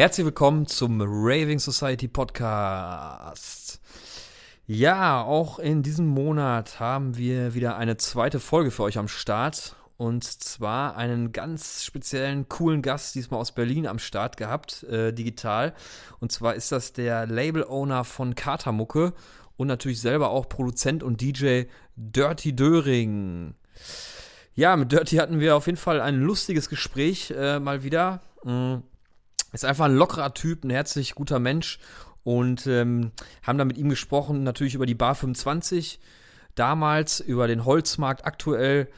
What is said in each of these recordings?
Herzlich willkommen zum Raving Society Podcast. Ja, auch in diesem Monat haben wir wieder eine zweite Folge für euch am Start. Und zwar einen ganz speziellen, coolen Gast, diesmal aus Berlin am Start gehabt, äh, digital. Und zwar ist das der Label-Owner von Katermucke und natürlich selber auch Produzent und DJ Dirty Döring. Ja, mit Dirty hatten wir auf jeden Fall ein lustiges Gespräch äh, mal wieder. Mhm ist einfach ein lockerer Typ, ein herzlich guter Mensch und ähm, haben da mit ihm gesprochen, natürlich über die Bar 25, damals über den Holzmarkt aktuell,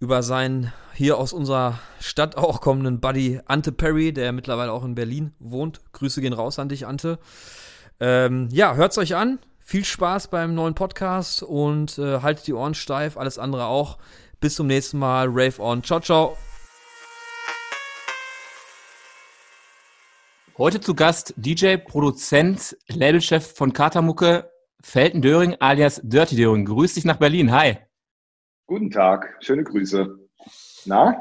über seinen hier aus unserer Stadt auch kommenden Buddy Ante Perry, der mittlerweile auch in Berlin wohnt. Grüße gehen raus an dich, Ante. Ähm, ja, hört's euch an. Viel Spaß beim neuen Podcast und äh, haltet die Ohren steif, alles andere auch. Bis zum nächsten Mal. Rave on. Ciao, ciao. Heute zu Gast DJ, Produzent, Labelchef von Katermucke, Felten Döring alias Dirty Döring. Grüß dich nach Berlin. Hi. Guten Tag, schöne Grüße. Na?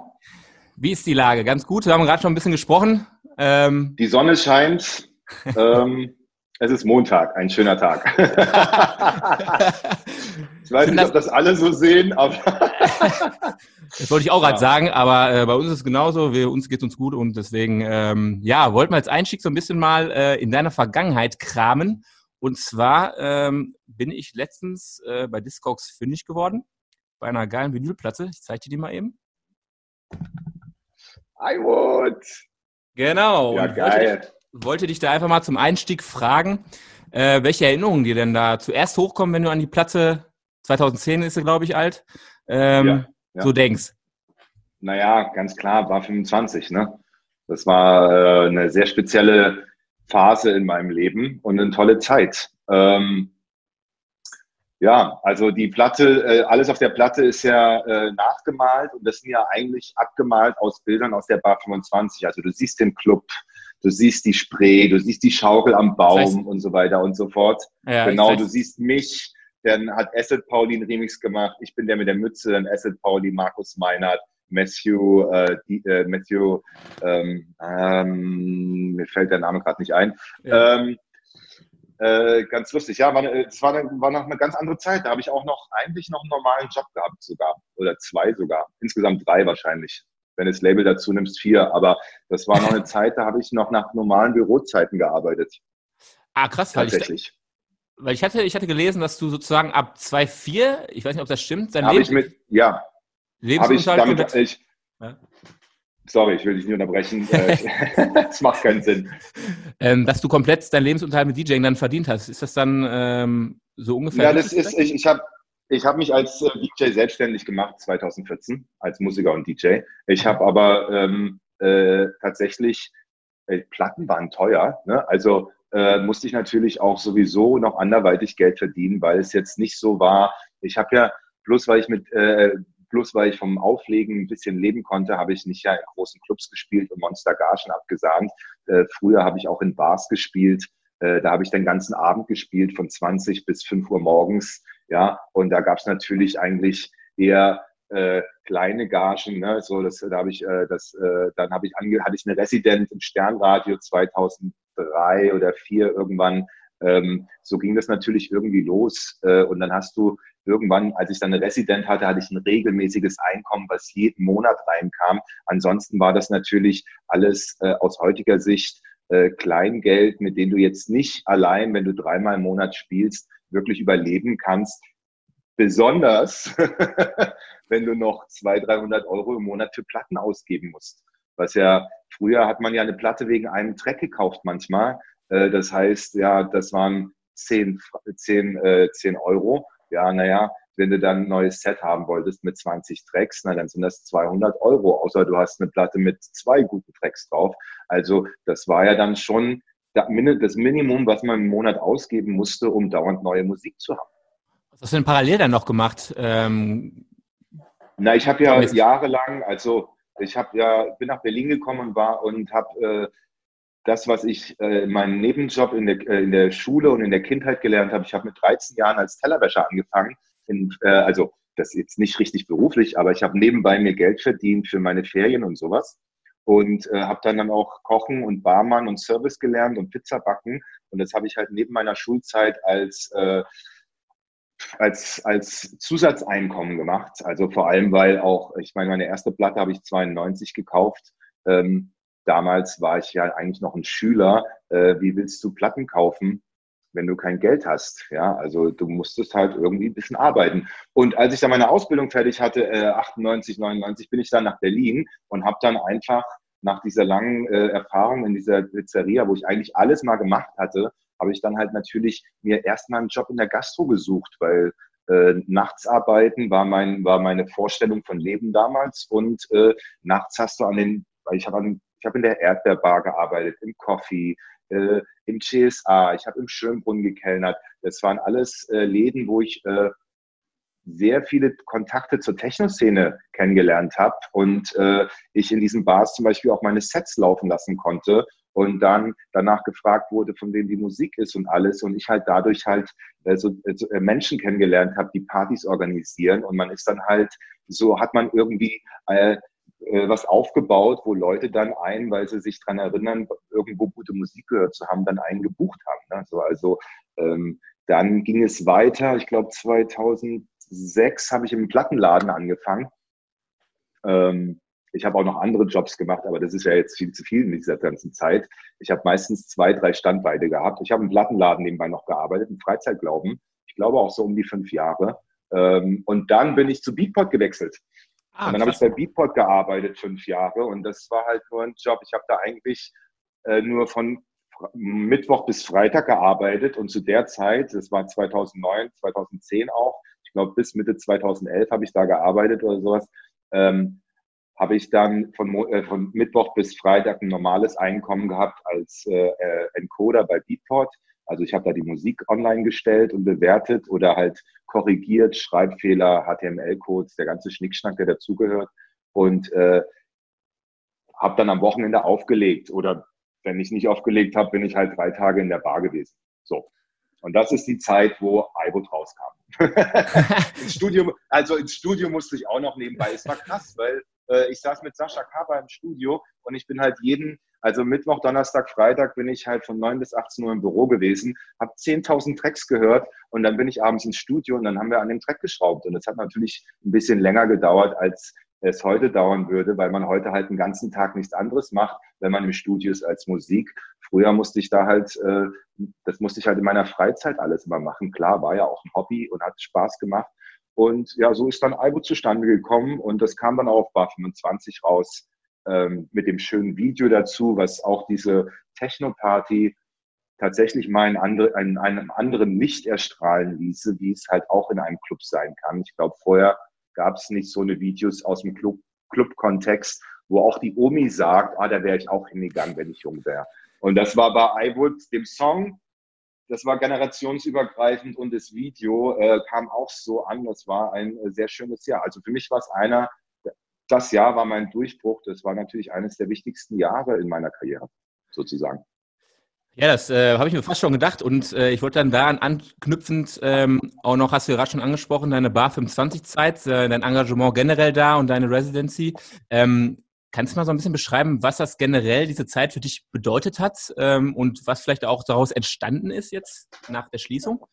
Wie ist die Lage? Ganz gut. Wir haben gerade schon ein bisschen gesprochen. Ähm die Sonne scheint. ähm, es ist Montag, ein schöner Tag. ich weiß nicht, ob das alle so sehen, aber. das wollte ich auch gerade ja. sagen, aber äh, bei uns ist es genauso. Wir, uns geht es uns gut und deswegen, ähm, ja, wollten wir als Einstieg so ein bisschen mal äh, in deiner Vergangenheit kramen. Und zwar ähm, bin ich letztens äh, bei Discogs fündig geworden, bei einer geilen Vinylplatte. Ich zeige dir die mal eben. I would. Genau. Ja, geil wollte dich da einfach mal zum Einstieg fragen, äh, welche Erinnerungen dir denn da zuerst hochkommen, wenn du an die Platte, 2010 ist sie, glaube ich, alt, ähm, ja, ja. so denkst. Naja, ganz klar, war 25, ne? Das war äh, eine sehr spezielle Phase in meinem Leben und eine tolle Zeit. Ähm, ja, also die Platte, äh, alles auf der Platte ist ja äh, nachgemalt und das sind ja eigentlich abgemalt aus Bildern aus der Bar 25. Also du siehst den Club, du siehst die Spree, du siehst die Schaukel am Baum das heißt, und so weiter und so fort. Ja, genau, du siehst mich, dann hat Acid Pauli einen Remix gemacht, ich bin der mit der Mütze, dann Acid Pauli, Markus Meinert, Matthew, äh, die, äh, Matthew, ähm, ähm, mir fällt der Name gerade nicht ein. Ja. Ähm, äh, ganz lustig, ja, war, es war, war noch eine ganz andere Zeit. Da habe ich auch noch eigentlich noch einen normalen Job gehabt sogar. Oder zwei sogar. Insgesamt drei wahrscheinlich wenn du das Label dazu nimmst, vier. Aber das war noch eine Zeit, da habe ich noch nach normalen Bürozeiten gearbeitet. Ah, krass. Tatsächlich. Weil ich, hatte, ich hatte gelesen, dass du sozusagen ab 2,4, ich weiß nicht, ob das stimmt, dein Leben, ich mit, ja, Lebensunterhalt ich damit, ich, ja? Sorry, ich will dich nicht unterbrechen. Es macht keinen Sinn. Ähm, dass du komplett deinen Lebensunterhalt mit DJing dann verdient hast. Ist das dann ähm, so ungefähr? Ja, das ist, ich, ich habe ich habe mich als äh, DJ selbstständig gemacht 2014 als Musiker und DJ. Ich habe aber ähm, äh, tatsächlich äh, Platten waren teuer. Ne? Also äh, musste ich natürlich auch sowieso noch anderweitig Geld verdienen, weil es jetzt nicht so war. Ich habe ja bloß weil ich mit äh, bloß weil ich vom Auflegen ein bisschen leben konnte, habe ich nicht ja in großen Clubs gespielt und Monster Gagen abgesahnt. Äh, früher habe ich auch in Bars gespielt. Äh, da habe ich den ganzen Abend gespielt von 20 bis 5 Uhr morgens ja, und da gab es natürlich eigentlich eher äh, kleine Gagen, ne? so das, da habe ich, äh, das, äh, dann habe ich ange hatte ich eine Resident im Sternradio 2003 oder 4 irgendwann. Ähm, so ging das natürlich irgendwie los äh, und dann hast du irgendwann, als ich dann eine Resident hatte, hatte ich ein regelmäßiges Einkommen, was jeden Monat reinkam. Ansonsten war das natürlich alles äh, aus heutiger Sicht äh, Kleingeld, mit dem du jetzt nicht allein, wenn du dreimal im Monat spielst, wirklich überleben kannst. Besonders, wenn du noch 200, 300 Euro im Monat für Platten ausgeben musst. Was ja, früher hat man ja eine Platte wegen einem Track gekauft manchmal. Äh, das heißt, ja, das waren 10, 10, 10 Euro. Ja, naja, wenn du dann ein neues Set haben wolltest mit 20 Tracks, na, dann sind das 200 Euro, außer du hast eine Platte mit zwei guten Tracks drauf. Also das war ja dann schon das Minimum, was man im Monat ausgeben musste, um dauernd neue Musik zu haben. Was hast du denn parallel dann noch gemacht? Ähm, Na, ich habe ja jahrelang, also ich habe ja bin nach Berlin gekommen und war und habe äh, das, was ich äh, in meinem Nebenjob in der, äh, in der Schule und in der Kindheit gelernt habe. Ich habe mit 13 Jahren als Tellerwäscher angefangen. In, äh, also das ist jetzt nicht richtig beruflich, aber ich habe nebenbei mir Geld verdient für meine Ferien und sowas und äh, habe dann dann auch Kochen und Barmann und Service gelernt und Pizza backen und das habe ich halt neben meiner Schulzeit als äh, als, als Zusatzeinkommen gemacht. Also vor allem, weil auch, ich meine, meine erste Platte habe ich 92 gekauft. Ähm, damals war ich ja eigentlich noch ein Schüler. Äh, wie willst du Platten kaufen, wenn du kein Geld hast? Ja, also du musstest halt irgendwie ein bisschen arbeiten. Und als ich dann meine Ausbildung fertig hatte, äh, 98, 99, bin ich dann nach Berlin und habe dann einfach nach dieser langen äh, Erfahrung in dieser Pizzeria, wo ich eigentlich alles mal gemacht hatte, habe ich dann halt natürlich mir erstmal einen Job in der Gastro gesucht, weil äh, nachts arbeiten war mein war meine Vorstellung von Leben damals und äh, nachts hast du an den weil ich habe an in der Erdbeerbar gearbeitet, im Coffee, äh, im CSA, ich habe im Schönbrunn gekellnert. Das waren alles äh, Läden, wo ich äh, sehr viele Kontakte zur Techno-Szene kennengelernt habe und äh, ich in diesen Bars zum Beispiel auch meine Sets laufen lassen konnte und dann danach gefragt wurde, von wem die Musik ist und alles und ich halt dadurch halt äh, so, äh, Menschen kennengelernt habe, die Partys organisieren und man ist dann halt so hat man irgendwie äh, äh, was aufgebaut, wo Leute dann ein, weil sie sich dran erinnern, irgendwo gute Musik gehört zu haben, dann einen gebucht haben. Ne? So, also ähm, dann ging es weiter. Ich glaube 2006 habe ich im Plattenladen angefangen. Ähm, ich habe auch noch andere Jobs gemacht, aber das ist ja jetzt viel zu viel in dieser ganzen Zeit. Ich habe meistens zwei, drei Standbeine gehabt. Ich habe im Plattenladen nebenbei noch gearbeitet, im Freizeitglauben. Ich glaube auch so um die fünf Jahre. Ähm, und dann bin ich zu Beatport gewechselt. Ah, und dann habe ich bei Beatport gearbeitet fünf Jahre und das war halt nur ein Job. Ich habe da eigentlich äh, nur von Mittwoch bis Freitag gearbeitet und zu der Zeit, das war 2009, 2010 auch, ich glaube bis Mitte 2011 habe ich da gearbeitet oder sowas, ähm, habe ich dann von, äh, von Mittwoch bis Freitag ein normales Einkommen gehabt als äh, äh Encoder bei Beatport. Also ich habe da die Musik online gestellt und bewertet oder halt korrigiert, Schreibfehler, HTML-Codes, der ganze Schnickschnack, der dazugehört. Und äh, habe dann am Wochenende aufgelegt. Oder wenn ich nicht aufgelegt habe, bin ich halt drei Tage in der Bar gewesen. So. Und das ist die Zeit, wo iBoot rauskam. ins Studio, also ins Studio musste ich auch noch nebenbei. Es war krass, weil äh, ich saß mit Sascha Kaba im Studio und ich bin halt jeden, also Mittwoch, Donnerstag, Freitag bin ich halt von 9 bis 18 Uhr im Büro gewesen, habe 10.000 Tracks gehört und dann bin ich abends ins Studio und dann haben wir an dem Track geschraubt. Und das hat natürlich ein bisschen länger gedauert, als es heute dauern würde, weil man heute halt den ganzen Tag nichts anderes macht, wenn man im Studio ist als Musik. Früher musste ich da halt, äh, das musste ich halt in meiner Freizeit alles immer machen. Klar, war ja auch ein Hobby und hat Spaß gemacht. Und ja, so ist dann Albo zustande gekommen und das kam dann auch auf Bar 25 raus ähm, mit dem schönen Video dazu, was auch diese Techno-Party tatsächlich mal in, andere, in einem anderen Licht erstrahlen ließe, wie es halt auch in einem Club sein kann. Ich glaube, vorher gab es nicht so eine Videos aus dem Club, Club-Kontext, wo auch die Omi sagt, ah, da wäre ich auch hingegangen, wenn ich jung wäre. Und das war bei iWood, dem Song, das war generationsübergreifend und das Video äh, kam auch so an. Das war ein äh, sehr schönes Jahr. Also für mich war es einer, das Jahr war mein Durchbruch. Das war natürlich eines der wichtigsten Jahre in meiner Karriere, sozusagen. Ja, das äh, habe ich mir fast schon gedacht und äh, ich wollte dann daran anknüpfend ähm, auch noch, hast du gerade schon angesprochen, deine Bar 25-Zeit, äh, dein Engagement generell da und deine Residency. Ähm, kannst du mal so ein bisschen beschreiben, was das generell diese Zeit für dich bedeutet hat ähm, und was vielleicht auch daraus entstanden ist jetzt nach der Schließung?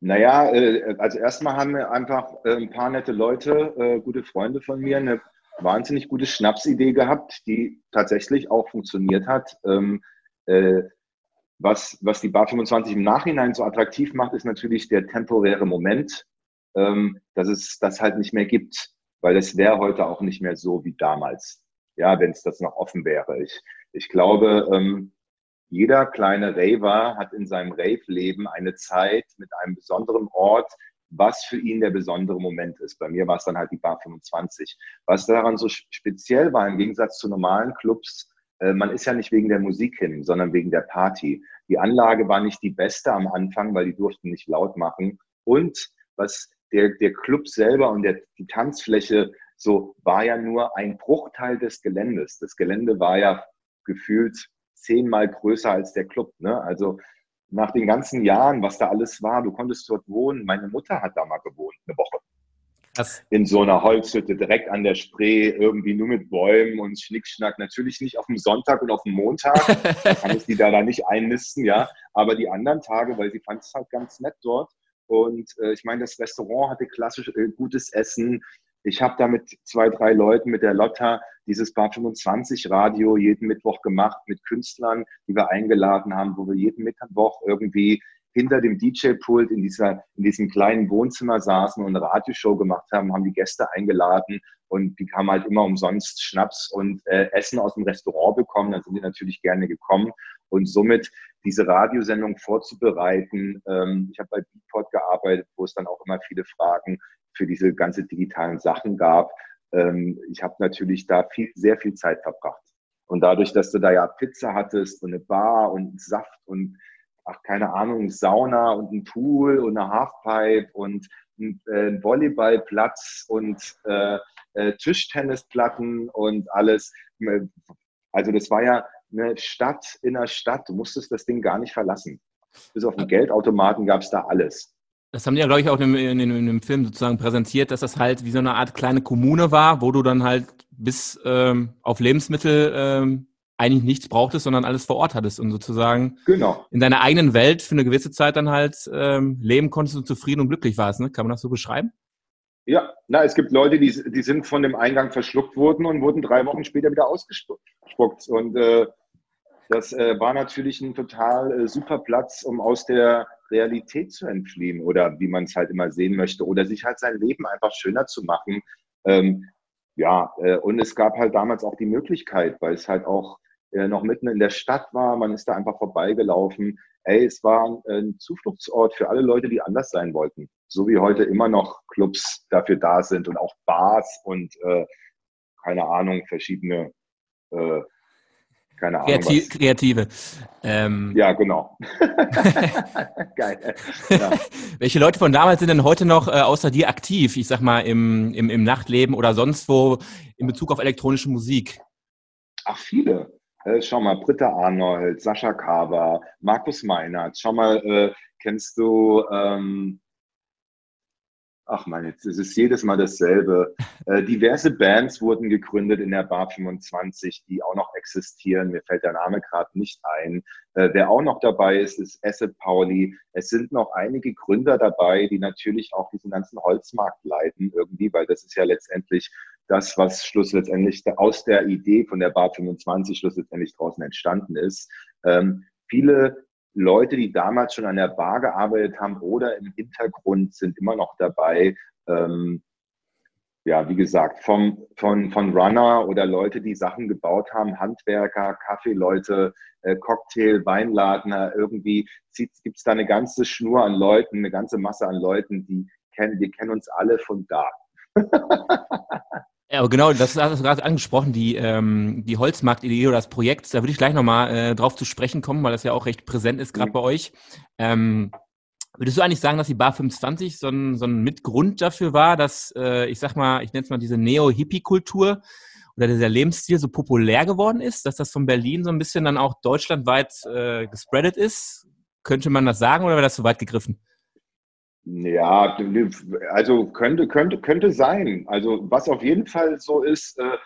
Naja, äh, also erstmal haben wir einfach äh, ein paar nette Leute, äh, gute Freunde von mir, eine wahnsinnig gute Schnapsidee gehabt, die tatsächlich auch funktioniert hat. Ähm, äh, was, was die Bar 25 im Nachhinein so attraktiv macht, ist natürlich der temporäre Moment, ähm, dass es das halt nicht mehr gibt, weil es wäre heute auch nicht mehr so wie damals. Ja, wenn es das noch offen wäre. Ich, ich glaube, ähm, jeder kleine Raver hat in seinem Rave-Leben eine Zeit mit einem besonderen Ort, was für ihn der besondere Moment ist. Bei mir war es dann halt die Bar 25. Was daran so speziell war, im Gegensatz zu normalen Clubs, äh, man ist ja nicht wegen der Musik hin, sondern wegen der Party. Die Anlage war nicht die beste am Anfang, weil die durften nicht laut machen. Und was der, der Club selber und der, die Tanzfläche so war ja nur ein Bruchteil des Geländes. Das Gelände war ja gefühlt zehnmal größer als der Club. Ne? Also nach den ganzen Jahren, was da alles war, du konntest dort wohnen. Meine Mutter hat da mal gewohnt, eine Woche. Krass. in so einer Holzhütte direkt an der Spree, irgendwie nur mit Bäumen und Schnickschnack. Natürlich nicht auf dem Sonntag und auf dem Montag, da kann ich die da, da nicht einnisten, ja. Aber die anderen Tage, weil sie fand es halt ganz nett dort. Und äh, ich meine, das Restaurant hatte klassisch äh, gutes Essen. Ich habe da mit zwei, drei Leuten, mit der Lotta, dieses Bar 25 Radio jeden Mittwoch gemacht mit Künstlern, die wir eingeladen haben, wo wir jeden Mittwoch irgendwie hinter dem DJ-Pult in, dieser, in diesem kleinen Wohnzimmer saßen und eine Radioshow gemacht haben, haben die Gäste eingeladen und die haben halt immer umsonst Schnaps und äh, Essen aus dem Restaurant bekommen. Dann sind die natürlich gerne gekommen und somit diese Radiosendung vorzubereiten. Ähm, ich habe bei Beatport gearbeitet, wo es dann auch immer viele Fragen für diese ganze digitalen Sachen gab. Ähm, ich habe natürlich da viel, sehr viel Zeit verbracht. Und dadurch, dass du da ja Pizza hattest und eine Bar und Saft und ach, keine Ahnung, Sauna und ein Pool und eine Halfpipe und ein, äh, Volleyballplatz und äh, äh, Tischtennisplatten und alles. Also das war ja eine Stadt in der Stadt. Du musstest das Ding gar nicht verlassen. Bis auf den Geldautomaten gab es da alles. Das haben die ja, glaube ich, auch in, in, in, dem Film sozusagen präsentiert, dass das halt wie so eine Art kleine Kommune war, wo du dann halt bis ähm, auf Lebensmittel ähm, eigentlich nichts brauchtest, sondern alles vor Ort hattest und sozusagen genau. in deiner eigenen Welt für eine gewisse Zeit dann halt ähm, leben konntest und zufrieden und glücklich warst. Ne? Kann man das so beschreiben? Ja, na, es gibt Leute, die, die sind von dem Eingang verschluckt worden und wurden drei Wochen später wieder ausgespuckt. Und äh, das äh, war natürlich ein total äh, super Platz, um aus der Realität zu entfliehen oder wie man es halt immer sehen möchte oder sich halt sein Leben einfach schöner zu machen. Ähm, ja, äh, und es gab halt damals auch die Möglichkeit, weil es halt auch äh, noch mitten in der Stadt war, man ist da einfach vorbeigelaufen. Ey, es war ein, ein Zufluchtsort für alle Leute, die anders sein wollten. So wie heute immer noch Clubs dafür da sind und auch Bars und äh, keine Ahnung, verschiedene äh, keine Ahnung. Kreativ, Kreative. Ähm, ja, genau. Geil. Ja. Welche Leute von damals sind denn heute noch äh, außer dir aktiv, ich sag mal, im, im, im Nachtleben oder sonst wo in Bezug auf elektronische Musik? Ach, viele. Äh, schau mal, Britta Arnold, Sascha Kaber, Markus Meinert. Schau mal, äh, kennst du ähm, Ach man, jetzt ist es jedes Mal dasselbe. Äh, diverse Bands wurden gegründet in der Bar 25, die auch noch existieren. Mir fällt der Name gerade nicht ein. Äh, wer auch noch dabei ist, ist Asset Pauli. Es sind noch einige Gründer dabei, die natürlich auch diesen ganzen Holzmarkt leiten irgendwie, weil das ist ja letztendlich das, was schlussendlich aus der Idee von der Bar 25 schlussendlich draußen entstanden ist. Ähm, viele Leute, die damals schon an der Bar gearbeitet haben oder im Hintergrund sind immer noch dabei. Ähm, ja, wie gesagt, vom, von, von Runner oder Leute, die Sachen gebaut haben, Handwerker, Kaffeeleute, äh, Cocktail, Weinladner, irgendwie gibt es da eine ganze Schnur an Leuten, eine ganze Masse an Leuten, die kennen, wir kennen uns alle von da. Ja, aber genau, das hast du gerade angesprochen, die, ähm, die Holzmarkt-Idee oder das Projekt, da würde ich gleich nochmal äh, drauf zu sprechen kommen, weil das ja auch recht präsent ist, gerade mhm. bei euch. Ähm, würdest du eigentlich sagen, dass die Bar 25 so ein, so ein Mitgrund dafür war, dass, äh, ich sag mal, ich nenne es mal diese Neo-Hippie-Kultur oder dieser Lebensstil so populär geworden ist, dass das von Berlin so ein bisschen dann auch deutschlandweit äh, gespreadet ist? Könnte man das sagen oder wäre das zu weit gegriffen? Ja, also könnte, könnte, könnte sein. Also was auf jeden Fall so ist, äh,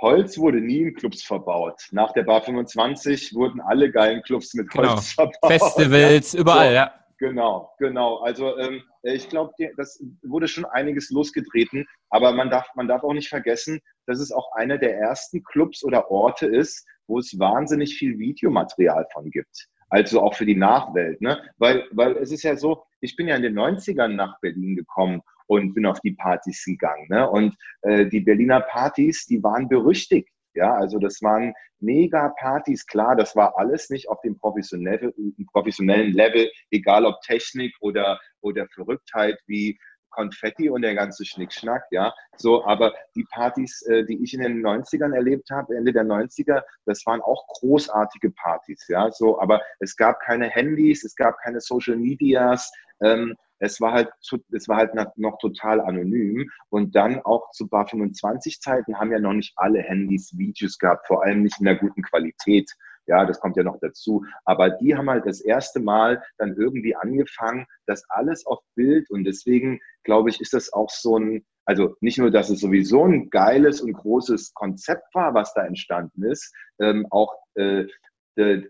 Holz wurde nie in Clubs verbaut. Nach der Bar 25 wurden alle geilen Clubs mit genau. Holz verbaut. Festivals, ja. überall, so, ja. Genau, genau. Also ähm, ich glaube, das wurde schon einiges losgetreten, aber man darf, man darf auch nicht vergessen, dass es auch einer der ersten Clubs oder Orte ist, wo es wahnsinnig viel Videomaterial von gibt also auch für die Nachwelt. Ne? Weil, weil es ist ja so, ich bin ja in den 90ern nach Berlin gekommen und bin auf die Partys gegangen. Ne? Und äh, die Berliner Partys, die waren berüchtigt. Ja, also das waren mega Partys. Klar, das war alles nicht auf dem professionellen, professionellen Level, egal ob Technik oder, oder Verrücktheit wie Konfetti und der ganze Schnickschnack, ja. So, aber die Partys, äh, die ich in den 90ern erlebt habe, Ende der 90er, das waren auch großartige Partys, ja. So, aber es gab keine Handys, es gab keine Social Medias, ähm, es war halt, es war halt noch total anonym. Und dann auch zu Bar 25 Zeiten haben ja noch nicht alle Handys Videos gehabt, vor allem nicht in der guten Qualität. Ja, das kommt ja noch dazu. Aber die haben halt das erste Mal dann irgendwie angefangen, das alles auf Bild und deswegen glaube ich, ist das auch so ein, Also nicht nur, dass es sowieso ein geiles und großes Konzept war, was da entstanden ist, ähm, auch äh,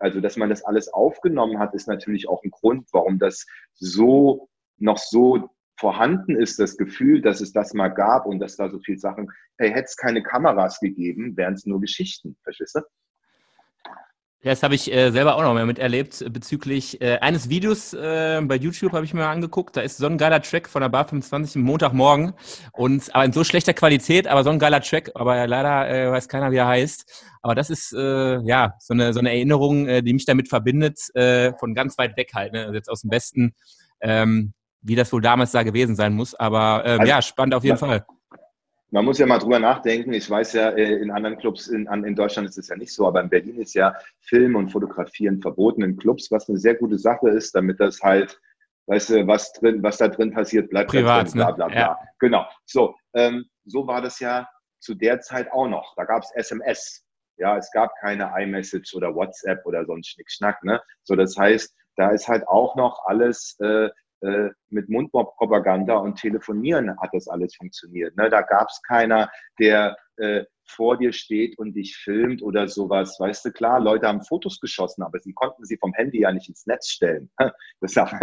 also dass man das alles aufgenommen hat, ist natürlich auch ein Grund, warum das so noch so vorhanden ist, das Gefühl, dass es das mal gab und dass da so viele Sachen, hey, hätte es keine Kameras gegeben, wären es nur Geschichten, verstehst du? Ja, das habe ich äh, selber auch noch mal miterlebt bezüglich äh, eines Videos äh, bei YouTube habe ich mir mal angeguckt. Da ist so ein geiler Track von der Bar 25 am Montagmorgen und aber in so schlechter Qualität, aber so ein geiler Track, aber leider äh, weiß keiner, wie er heißt. Aber das ist äh, ja so eine so eine Erinnerung, äh, die mich damit verbindet, äh, von ganz weit weg halt, ne? also jetzt aus dem Westen. Ähm, wie das wohl damals da gewesen sein muss. Aber ähm, also, ja, spannend auf jeden man, Fall. Man muss ja mal drüber nachdenken. Ich weiß ja, äh, in anderen Clubs in, in Deutschland ist es ja nicht so, aber in Berlin ist ja Film und Fotografieren verboten in Clubs, was eine sehr gute Sache ist, damit das halt, weißt du, was drin, was da drin passiert, bleibt Privat, drin, bla bla bla. Ja. Genau. So, ähm, so war das ja zu der Zeit auch noch. Da gab es SMS. Ja, es gab keine iMessage oder WhatsApp oder so ein Schnickschnack. Ne? So, das heißt, da ist halt auch noch alles äh, äh, mit Mundpropaganda und Telefonieren hat das alles funktioniert. Ne? Da gab es keiner, der äh, vor dir steht und dich filmt oder sowas. Weißt du, klar, Leute haben Fotos geschossen, aber sie konnten sie vom Handy ja nicht ins Netz stellen. Das sagt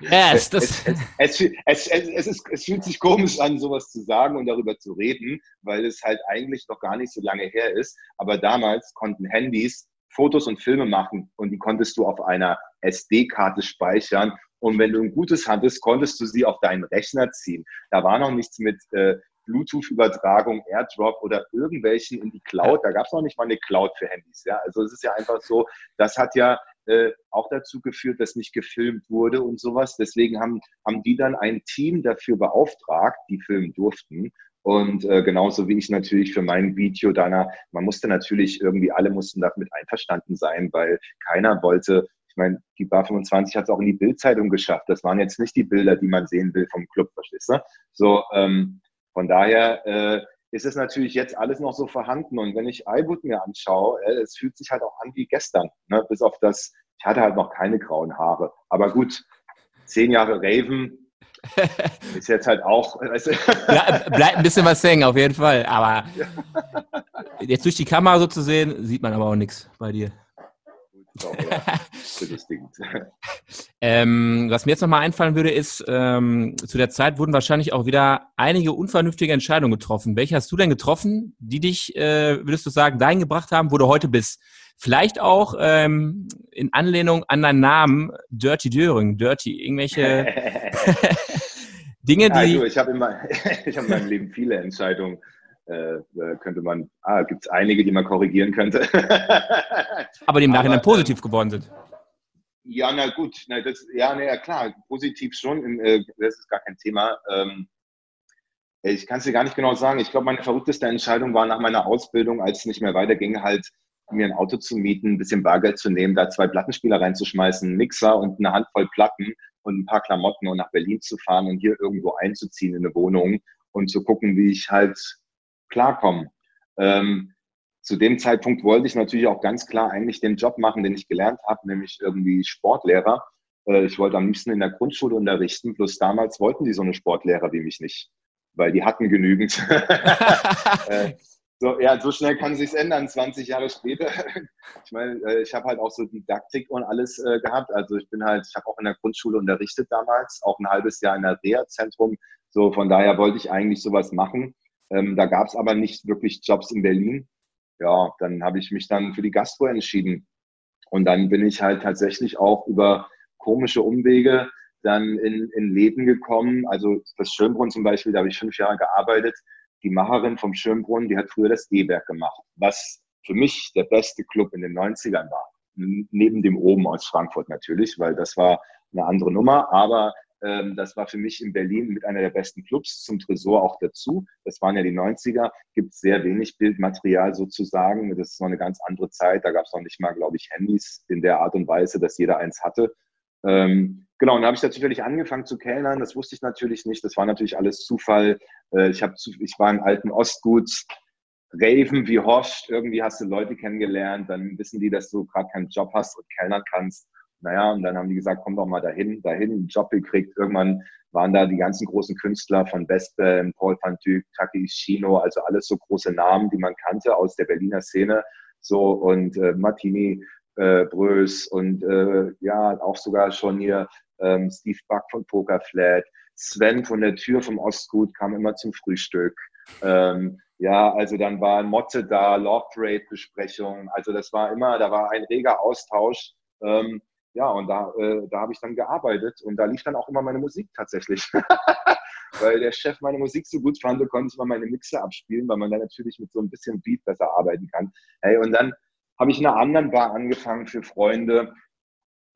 yes, das es, es, es, es, ist, es fühlt sich komisch an, sowas zu sagen und darüber zu reden, weil es halt eigentlich noch gar nicht so lange her ist. Aber damals konnten Handys Fotos und Filme machen und die konntest du auf einer SD-Karte speichern und wenn du ein gutes hattest, konntest du sie auf deinen Rechner ziehen. Da war noch nichts mit äh, Bluetooth-Übertragung, AirDrop oder irgendwelchen in die Cloud. Da gab es noch nicht mal eine Cloud für Handys. Ja? Also es ist ja einfach so, das hat ja äh, auch dazu geführt, dass nicht gefilmt wurde und sowas. Deswegen haben, haben die dann ein Team dafür beauftragt, die filmen durften. Und äh, genauso wie ich natürlich für mein Video danach, man musste natürlich irgendwie, alle mussten damit einverstanden sein, weil keiner wollte ich meine, die Bar 25 hat es auch in die Bildzeitung geschafft. Das waren jetzt nicht die Bilder, die man sehen will vom Club, verstehst du? So, ähm, von daher äh, ist es natürlich jetzt alles noch so vorhanden. Und wenn ich iWood mir anschaue, äh, es fühlt sich halt auch an wie gestern. Ne? Bis auf das, ich hatte halt noch keine grauen Haare. Aber gut, zehn Jahre Raven, ist jetzt halt auch. Weißt du? ja, bleibt ein bisschen was hängen, auf jeden Fall. Aber jetzt durch die Kamera so zu sehen, sieht man aber auch nichts bei dir. ähm, was mir jetzt nochmal einfallen würde, ist, ähm, zu der Zeit wurden wahrscheinlich auch wieder einige unvernünftige Entscheidungen getroffen. Welche hast du denn getroffen, die dich, äh, würdest du sagen, dahin gebracht haben, wo du heute bist? Vielleicht auch ähm, in Anlehnung an deinen Namen Dirty Döring, Dirty, irgendwelche Dinge, die. Also ich habe in, mein, hab in meinem Leben viele Entscheidungen äh, äh, könnte man, ah, gibt es einige, die man korrigieren könnte. Aber die im Nachhinein Aber, positiv geworden sind. Ja, na gut, na, das, ja, na, ja, klar, positiv schon, äh, das ist gar kein Thema. Ähm, ich kann es dir gar nicht genau sagen. Ich glaube, meine verrückteste Entscheidung war nach meiner Ausbildung, als es nicht mehr weiterging, halt mir ein Auto zu mieten, ein bisschen Bargeld zu nehmen, da zwei Plattenspieler reinzuschmeißen, einen Mixer und eine Handvoll Platten und ein paar Klamotten und nach Berlin zu fahren und hier irgendwo einzuziehen in eine Wohnung und zu gucken, wie ich halt klarkommen. Ähm, zu dem Zeitpunkt wollte ich natürlich auch ganz klar eigentlich den Job machen, den ich gelernt habe, nämlich irgendwie Sportlehrer. Äh, ich wollte am liebsten in der Grundschule unterrichten, bloß damals wollten die so eine Sportlehrer wie mich nicht, weil die hatten genügend. äh, so, ja, so schnell kann sich ändern, 20 Jahre später. Ich meine, äh, ich habe halt auch so Didaktik und alles äh, gehabt. Also ich bin halt, ich habe auch in der Grundschule unterrichtet damals, auch ein halbes Jahr in der Reha-Zentrum. So, von daher wollte ich eigentlich sowas machen. Ähm, da gab es aber nicht wirklich Jobs in Berlin. Ja, dann habe ich mich dann für die Gastro entschieden. Und dann bin ich halt tatsächlich auch über komische Umwege dann in, in Läden gekommen. Also das Schönbrunn zum Beispiel, da habe ich fünf Jahre gearbeitet. Die Macherin vom Schönbrunn, die hat früher das E-Werk gemacht, was für mich der beste Club in den 90ern war. Neben dem Oben aus Frankfurt natürlich, weil das war eine andere Nummer. Aber das war für mich in Berlin mit einer der besten Clubs, zum Tresor auch dazu. Das waren ja die 90er, gibt sehr wenig Bildmaterial sozusagen. Das ist noch eine ganz andere Zeit. Da gab es noch nicht mal, glaube ich, Handys in der Art und Weise, dass jeder eins hatte. Ähm, genau, und da habe ich natürlich angefangen zu kellnern. Das wusste ich natürlich nicht. Das war natürlich alles Zufall. Äh, ich, zu, ich war im alten Ostguts. Raven wie Horst, irgendwie hast du Leute kennengelernt, dann wissen die, dass du gerade keinen Job hast und kellnern kannst. Naja, und dann haben die gesagt, komm doch mal dahin, dahin, einen Job gekriegt. Irgendwann waren da die ganzen großen Künstler von Westbam, Paul van Dyk, Taki Ishino, also alles so große Namen, die man kannte aus der Berliner Szene. So und äh, Martini, äh, Brös und äh, ja, auch sogar schon hier ähm, Steve Buck von Pokerflat, Sven von der Tür vom Ostgut kam immer zum Frühstück. Ähm, ja, also dann war Motte da, Love Parade Besprechung. Also das war immer, da war ein reger Austausch. Ähm, ja, und da, äh, da habe ich dann gearbeitet und da lief dann auch immer meine Musik tatsächlich. weil der Chef meine Musik so gut fand, konnte ich mal meine Mixe abspielen, weil man dann natürlich mit so ein bisschen Beat besser arbeiten kann. Hey, und dann habe ich in einer anderen Bar angefangen für Freunde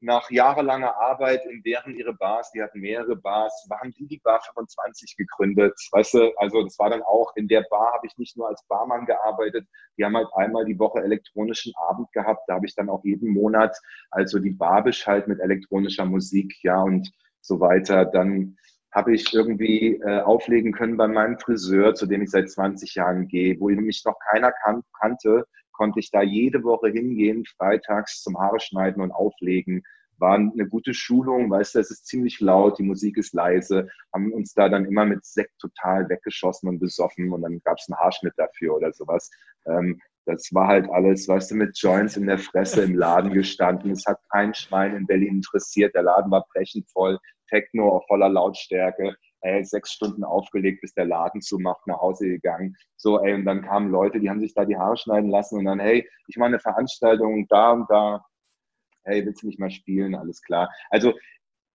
nach jahrelanger Arbeit in deren ihre Bars, die hatten mehrere Bars, waren die die Bar 25 gegründet. Weißt du, also das war dann auch, in der Bar habe ich nicht nur als Barmann gearbeitet, die haben halt einmal die Woche elektronischen Abend gehabt, da habe ich dann auch jeden Monat also die Bar beschallt mit elektronischer Musik, ja, und so weiter. Dann habe ich irgendwie äh, auflegen können bei meinem Friseur, zu dem ich seit 20 Jahren gehe, wo mich noch keiner kan kannte konnte ich da jede Woche hingehen, freitags zum Haare schneiden und auflegen. War eine gute Schulung, weißt du, es ist ziemlich laut, die Musik ist leise, haben uns da dann immer mit Sekt total weggeschossen und besoffen und dann gab es einen Haarschnitt dafür oder sowas. Ähm, das war halt alles, weißt du, mit Joints in der Fresse im Laden gestanden. Es hat kein Schwein in Berlin interessiert. Der Laden war brechend voll, Techno auf voller Lautstärke ey, sechs Stunden aufgelegt, bis der Laden zumacht, nach Hause gegangen. So, ey, und dann kamen Leute, die haben sich da die Haare schneiden lassen und dann, hey, ich mache eine Veranstaltung da und da. Hey, willst du nicht mal spielen? Alles klar. Also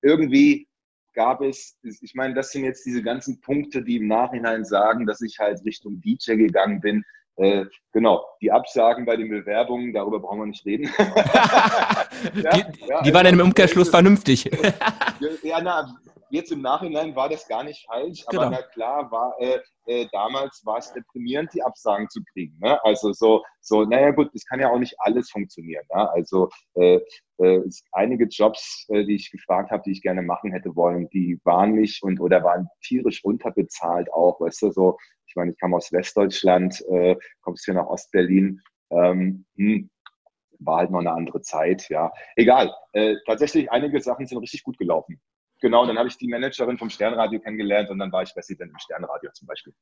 irgendwie gab es, ich meine, das sind jetzt diese ganzen Punkte, die im Nachhinein sagen, dass ich halt Richtung DJ gegangen bin. Äh, genau, die Absagen bei den Bewerbungen, darüber brauchen wir nicht reden. ja, die, ja, die waren also, im Umkehrschluss vernünftig. ja, na, jetzt im Nachhinein war das gar nicht falsch, aber genau. na klar war, äh, äh, damals war es deprimierend, die Absagen zu kriegen. Ne? Also so, so, naja gut, es kann ja auch nicht alles funktionieren. Ne? Also äh, äh, einige Jobs, äh, die ich gefragt habe, die ich gerne machen hätte wollen, die waren nicht und oder waren tierisch unterbezahlt auch, weißt du, so, ich meine, ich kam aus Westdeutschland, äh, kommst hier nach Ostberlin, ähm, hm, war halt noch eine andere Zeit, ja. Egal. Äh, tatsächlich, einige Sachen sind richtig gut gelaufen. Genau, dann habe ich die Managerin vom Sternradio kennengelernt und dann war ich Resident im Sternradio zum Beispiel.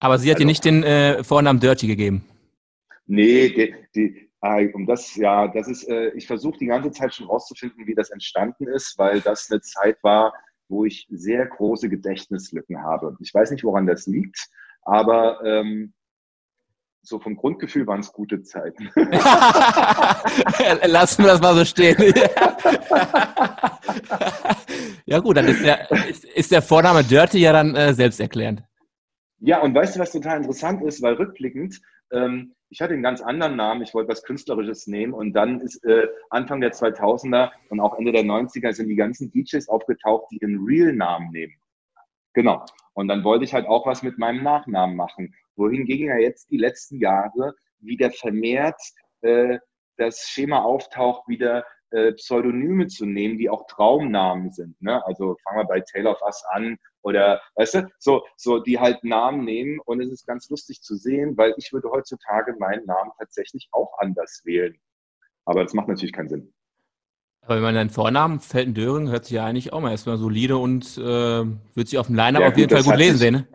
Aber sie hat also, dir nicht den äh, Vornamen Dirty gegeben? Nee, die, die, äh, um das, ja, das ist, äh, ich versuche die ganze Zeit schon rauszufinden, wie das entstanden ist, weil das eine Zeit war, wo ich sehr große Gedächtnislücken habe. Ich weiß nicht, woran das liegt, aber ähm, so vom Grundgefühl waren es gute Zeiten. Lassen wir das mal so stehen. ja gut, dann ist der, ist, ist der Vorname Dirty ja dann äh, selbsterklärend. Ja, und weißt du, was total interessant ist? Weil rückblickend, ähm, ich hatte einen ganz anderen Namen, ich wollte was Künstlerisches nehmen und dann ist äh, Anfang der 2000er und auch Ende der 90er sind die ganzen DJs aufgetaucht, die ihren Real-Namen nehmen. Genau. Und dann wollte ich halt auch was mit meinem Nachnamen machen. Wohingegen ja jetzt die letzten Jahre wieder vermehrt äh, das Schema auftaucht, wieder äh, Pseudonyme zu nehmen, die auch Traumnamen sind. Ne? Also fangen wir bei Tale of Us an oder, weißt du, so, so die halt Namen nehmen und es ist ganz lustig zu sehen, weil ich würde heutzutage meinen Namen tatsächlich auch anders wählen. Aber das macht natürlich keinen Sinn. Aber wenn man deinen Vornamen, Felten Döring, hört sich ja eigentlich auch mal erstmal solide und äh, wird sich auf dem Line-Up ja, auf jeden Fall gut lesen sehen, ne?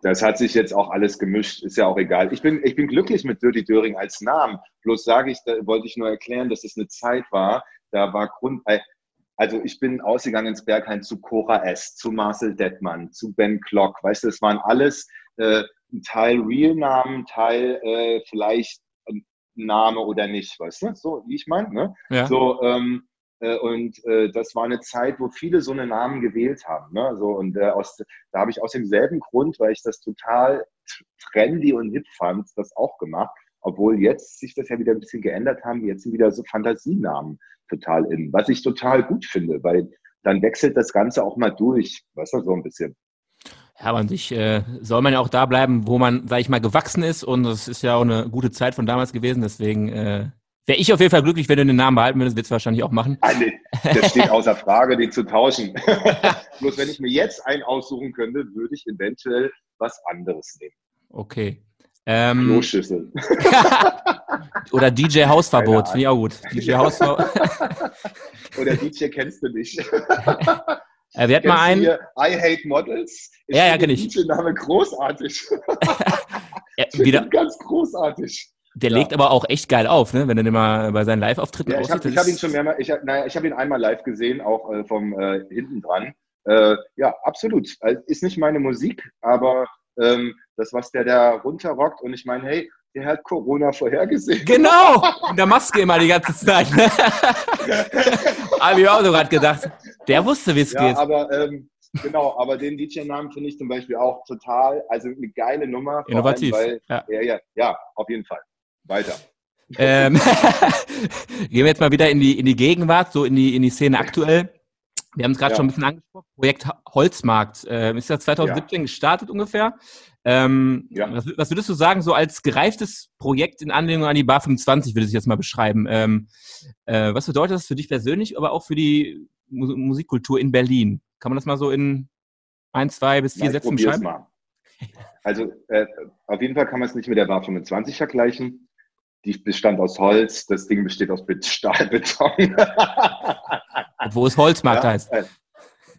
Das hat sich jetzt auch alles gemischt, ist ja auch egal. Ich bin, ich bin glücklich mit Dirty Döring als Namen. Bloß sage ich, da wollte ich nur erklären, dass es eine Zeit war, da war Grund, äh, also ich bin ausgegangen ins Berghain zu Cora S., zu Marcel Detmann, zu Ben Klock. Weißt du, es waren alles äh, ein Teil Real-Namen, Teil äh, vielleicht Name oder nicht, weißt du? So, wie ich meine, ne? Ja. So, ähm, äh, und äh, das war eine Zeit, wo viele so einen Namen gewählt haben. Ne? So, und äh, aus, da habe ich aus demselben Grund, weil ich das total trendy und hip fand, das auch gemacht. Obwohl jetzt sich das ja wieder ein bisschen geändert haben. Jetzt sind wieder so Fantasienamen total in. Was ich total gut finde, weil dann wechselt das Ganze auch mal durch. Weißt du, so ein bisschen. Ja, aber an sich äh, soll man ja auch da bleiben, wo man, sag ich mal, gewachsen ist. Und das ist ja auch eine gute Zeit von damals gewesen. Deswegen äh, Wäre ich auf jeden Fall glücklich, wenn du den Namen behalten würdest, würdest du wahrscheinlich auch machen. Nein, das steht außer Frage, den zu tauschen. Bloß wenn ich mir jetzt einen aussuchen könnte, würde ich eventuell was anderes nehmen. Okay. Ähm, Kloschüssel. Oder DJ Hausverbot, finde ich auch gut. DJ Hausverbot. Oder DJ kennst du nicht. Äh, wir hatten mal einen. I Hate Models. Ich ja, ja, kenne ich. Der Name großartig. ja, wieder, ganz großartig. Der ja. legt aber auch echt geil auf, ne? wenn er den mal bei seinen Live-Auftritten ja, Ich habe hab ihn schon mehrmals, ich habe hab ihn einmal live gesehen, auch äh, vom äh, hinten dran. Äh, ja, absolut. Also, ist nicht meine Musik, aber ähm, das, was der da runterrockt und ich meine, hey, der hat Corona vorhergesehen. Genau, in der Maske immer die ganze Zeit. Habe ich auch so gerade gedacht. Der wusste, wie es ja, geht. Aber ähm, genau, aber den DJ-Namen finde ich zum Beispiel auch total, also eine geile Nummer. Innovativ. Allem, weil, ja. Ja, ja, ja, auf jeden Fall. Weiter. Ähm, gehen wir jetzt mal wieder in die, in die Gegenwart, so in die, in die Szene aktuell. Wir haben es gerade ja. schon ein bisschen angesprochen. Projekt Holzmarkt äh, ist ja 2017 ja. gestartet ungefähr. Ähm, ja. was, was, würdest du sagen, so als gereiftes Projekt in Anlehnung an die Bar 25, würde ich jetzt mal beschreiben? Ähm, äh, was bedeutet das für dich persönlich, aber auch für die Mu Musikkultur in Berlin? Kann man das mal so in ein, zwei bis vier ja, Sätzen beschreiben? Mal. Also äh, auf jeden Fall kann man es nicht mit der Bar 25 vergleichen. Die bestand aus Holz, das Ding besteht aus Stahlbeton. Obwohl es Holzmarkt ja, heißt. Äh,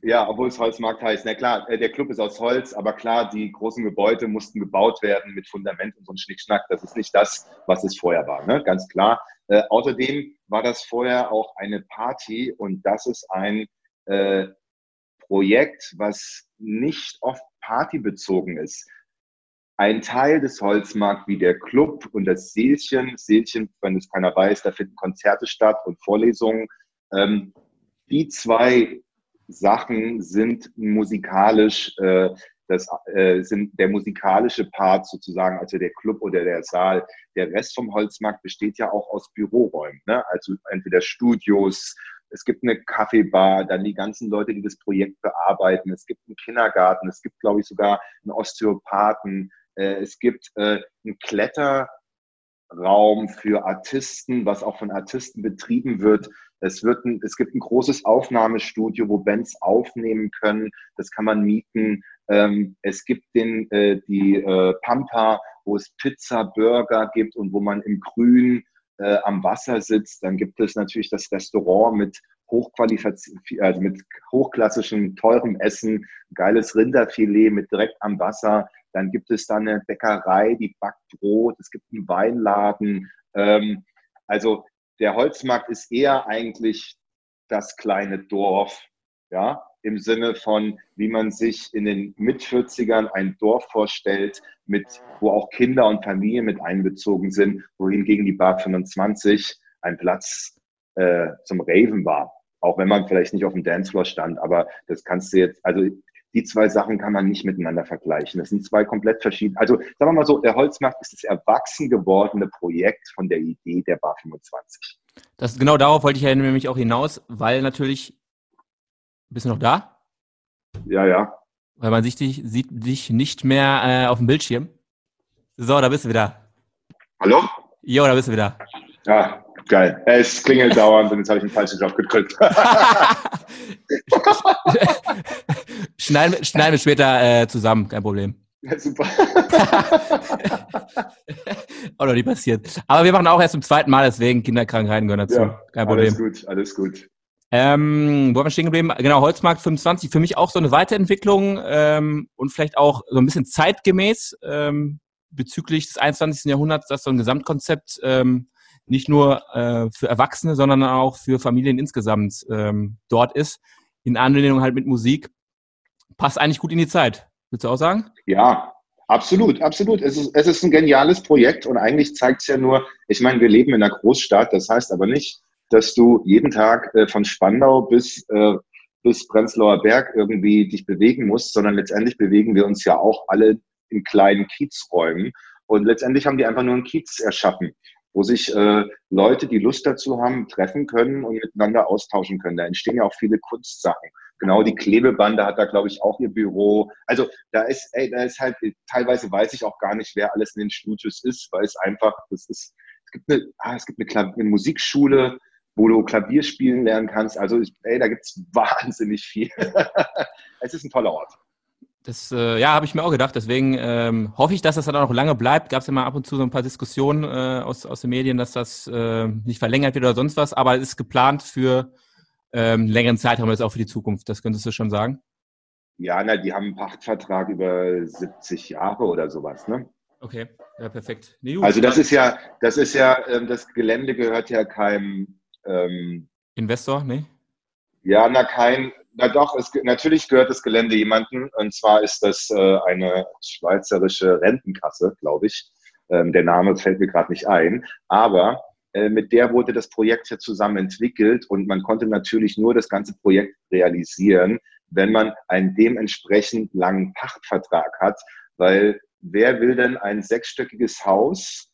ja, obwohl es Holzmarkt heißt. Na klar, äh, der Club ist aus Holz, aber klar, die großen Gebäude mussten gebaut werden mit Fundament und so ein Schnickschnack. Das ist nicht das, was es vorher war, ne? ganz klar. Äh, außerdem war das vorher auch eine Party und das ist ein äh, Projekt, was nicht oft partybezogen ist. Ein Teil des Holzmarkt wie der Club und das Seelchen, Seelchen, wenn es keiner weiß, da finden Konzerte statt und Vorlesungen. Ähm, die zwei Sachen sind musikalisch, äh, das äh, sind der musikalische Part sozusagen, also der Club oder der Saal. Der Rest vom Holzmarkt besteht ja auch aus Büroräumen, ne? also entweder Studios, es gibt eine Kaffeebar, dann die ganzen Leute, die das Projekt bearbeiten. Es gibt einen Kindergarten, es gibt, glaube ich, sogar einen Osteopathen. Äh, es gibt äh, einen Kletterraum für Artisten, was auch von Artisten betrieben wird. Es, wird ein, es gibt ein großes Aufnahmestudio, wo Bands aufnehmen können. Das kann man mieten. Ähm, es gibt den, äh, die Pampa, wo es Pizza, Burger gibt und wo man im Grün am Wasser sitzt. Dann gibt es natürlich das Restaurant mit also mit hochklassischem, teurem Essen, geiles Rinderfilet mit direkt am Wasser. Dann gibt es da eine Bäckerei, die backt Brot. Es gibt einen Weinladen. Ähm, also der Holzmarkt ist eher eigentlich das kleine Dorf, ja, im Sinne von, wie man sich in den Mit-40ern ein Dorf vorstellt, mit, wo auch Kinder und Familien mit einbezogen sind, wohingegen die Bar 25 ein Platz äh, zum Raven war. Auch wenn man vielleicht nicht auf dem Dancefloor stand, aber das kannst du jetzt, also die zwei Sachen kann man nicht miteinander vergleichen. Das sind zwei komplett verschiedene. Also sagen wir mal so, der Holzmarkt ist das erwachsen gewordene Projekt von der Idee der Bar 25. Das, genau darauf wollte ich ja nämlich auch hinaus, weil natürlich. Bist du noch da? Ja, ja. Weil man sich dich, sieht dich nicht mehr äh, auf dem Bildschirm. So, da bist du wieder. Hallo? Jo, da bist du wieder. Ja, geil. Es klingelt dauernd und jetzt habe ich einen falschen Job gedrückt. schneiden, schneiden wir später äh, zusammen, kein Problem. Ja, super. auch noch nie passiert. Aber wir machen auch erst zum zweiten Mal, deswegen Kinderkrankheiten gehören dazu. Ja, kein Problem. Alles gut, alles gut. Ähm, wo haben wir stehen geblieben? Genau, Holzmarkt 25. Für mich auch so eine Weiterentwicklung ähm, und vielleicht auch so ein bisschen zeitgemäß ähm, bezüglich des 21. Jahrhunderts, dass so ein Gesamtkonzept ähm, nicht nur äh, für Erwachsene, sondern auch für Familien insgesamt ähm, dort ist. In Anlehnung halt mit Musik. Passt eigentlich gut in die Zeit. Willst du auch sagen? Ja, absolut, absolut. Es ist, es ist ein geniales Projekt und eigentlich zeigt es ja nur, ich meine, wir leben in einer Großstadt, das heißt aber nicht, dass du jeden Tag äh, von Spandau bis, äh, bis Prenzlauer Berg irgendwie dich bewegen musst, sondern letztendlich bewegen wir uns ja auch alle in kleinen Kiezräumen. Und letztendlich haben die einfach nur einen Kiez erschaffen, wo sich äh, Leute, die Lust dazu haben, treffen können und miteinander austauschen können. Da entstehen ja auch viele Kunstsachen. Genau, die Klebebande hat da, glaube ich, auch ihr Büro. Also da ist, ey, da ist halt, teilweise weiß ich auch gar nicht, wer alles in den Studios ist, weil es einfach, das ist, es gibt eine, ah, es gibt eine, eine Musikschule, wo du Klavier spielen lernen kannst. Also, ey, da gibt es wahnsinnig viel. es ist ein toller Ort. Das, äh, ja, habe ich mir auch gedacht. Deswegen ähm, hoffe ich, dass das dann auch noch lange bleibt. Gab es ja mal ab und zu so ein paar Diskussionen äh, aus, aus den Medien, dass das äh, nicht verlängert wird oder sonst was. Aber es ist geplant für ähm, längeren Zeitraum, jetzt auch für die Zukunft. Das könntest du schon sagen? Ja, na, die haben einen Pachtvertrag über 70 Jahre oder sowas, ne? Okay, ja, perfekt. Nee, also das ist ja, das ist ja, ähm, das Gelände gehört ja keinem ähm, Investor, ne? Ja, na kein, na doch, es, natürlich gehört das Gelände jemandem. Und zwar ist das äh, eine schweizerische Rentenkasse, glaube ich. Ähm, der Name fällt mir gerade nicht ein. Aber äh, mit der wurde das Projekt ja zusammen entwickelt und man konnte natürlich nur das ganze Projekt realisieren, wenn man einen dementsprechend langen Pachtvertrag hat, weil wer will denn ein sechsstöckiges Haus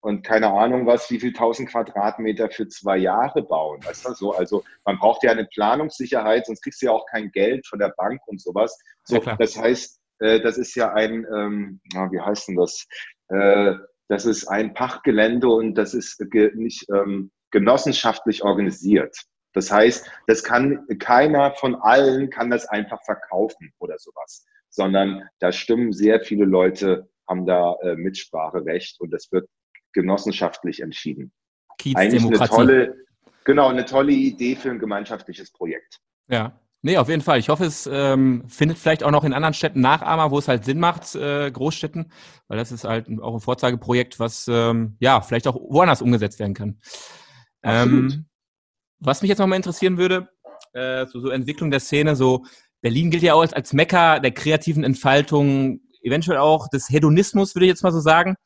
und keine Ahnung was, wie viel tausend Quadratmeter für zwei Jahre bauen. Weißt du so? Also man braucht ja eine Planungssicherheit, sonst kriegst du ja auch kein Geld von der Bank und sowas. So, ja, das heißt, äh, das ist ja ein, ähm, wie heißt denn das? Äh, das ist ein Pachtgelände und das ist ge nicht ähm, genossenschaftlich organisiert. Das heißt, das kann keiner von allen kann das einfach verkaufen oder sowas, sondern da stimmen sehr viele Leute haben da äh, Mitspracherecht und das wird genossenschaftlich entschieden. Eigentlich eine tolle, genau, eine tolle Idee für ein gemeinschaftliches Projekt. Ja. Nee, auf jeden Fall. Ich hoffe, es ähm, findet vielleicht auch noch in anderen Städten Nachahmer, wo es halt Sinn macht, äh, Großstädten, weil das ist halt auch ein Vorzeigeprojekt, was ähm, ja vielleicht auch woanders umgesetzt werden kann. Ähm, was mich jetzt nochmal interessieren würde, äh, so, so Entwicklung der Szene, so Berlin gilt ja auch als, als Mekka der kreativen Entfaltung, eventuell auch des Hedonismus, würde ich jetzt mal so sagen.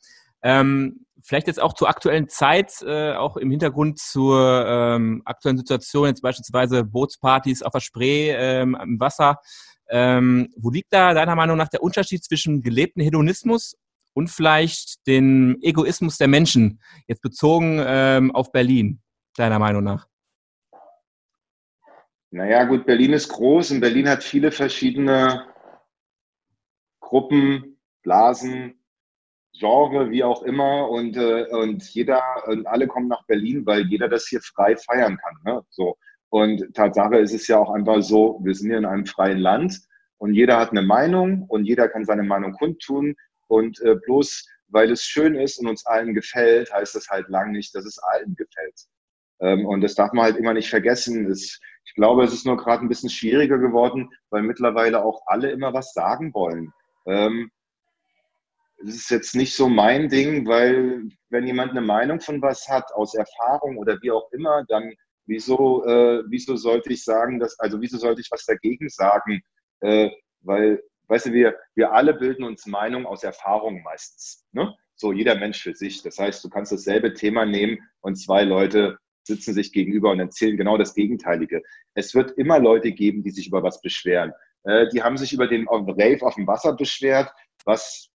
Ähm, vielleicht jetzt auch zur aktuellen Zeit, äh, auch im Hintergrund zur ähm, aktuellen Situation, jetzt beispielsweise Bootspartys auf der Spree ähm, im Wasser. Ähm, wo liegt da deiner Meinung nach der Unterschied zwischen gelebten Hedonismus und vielleicht den Egoismus der Menschen, jetzt bezogen ähm, auf Berlin, deiner Meinung nach? Naja, gut, Berlin ist groß und Berlin hat viele verschiedene Gruppen, Blasen, Genre, wie auch immer, und, äh, und jeder und alle kommen nach Berlin, weil jeder das hier frei feiern kann. Ne? So. Und Tatsache ist es ja auch einfach so, wir sind hier in einem freien Land und jeder hat eine Meinung und jeder kann seine Meinung kundtun. Und äh, bloß weil es schön ist und uns allen gefällt, heißt das halt lang nicht, dass es allen gefällt. Ähm, und das darf man halt immer nicht vergessen. Es, ich glaube, es ist nur gerade ein bisschen schwieriger geworden, weil mittlerweile auch alle immer was sagen wollen. Ähm, das ist jetzt nicht so mein Ding, weil wenn jemand eine Meinung von was hat, aus Erfahrung oder wie auch immer, dann wieso, äh, wieso sollte ich sagen, dass, also wieso sollte ich was dagegen sagen? Äh, weil, weißt du, wir, wir alle bilden uns Meinung aus Erfahrung meistens. Ne? So jeder Mensch für sich. Das heißt, du kannst dasselbe Thema nehmen und zwei Leute sitzen sich gegenüber und erzählen genau das Gegenteilige. Es wird immer Leute geben, die sich über was beschweren. Äh, die haben sich über den Rave auf dem Wasser beschwert, was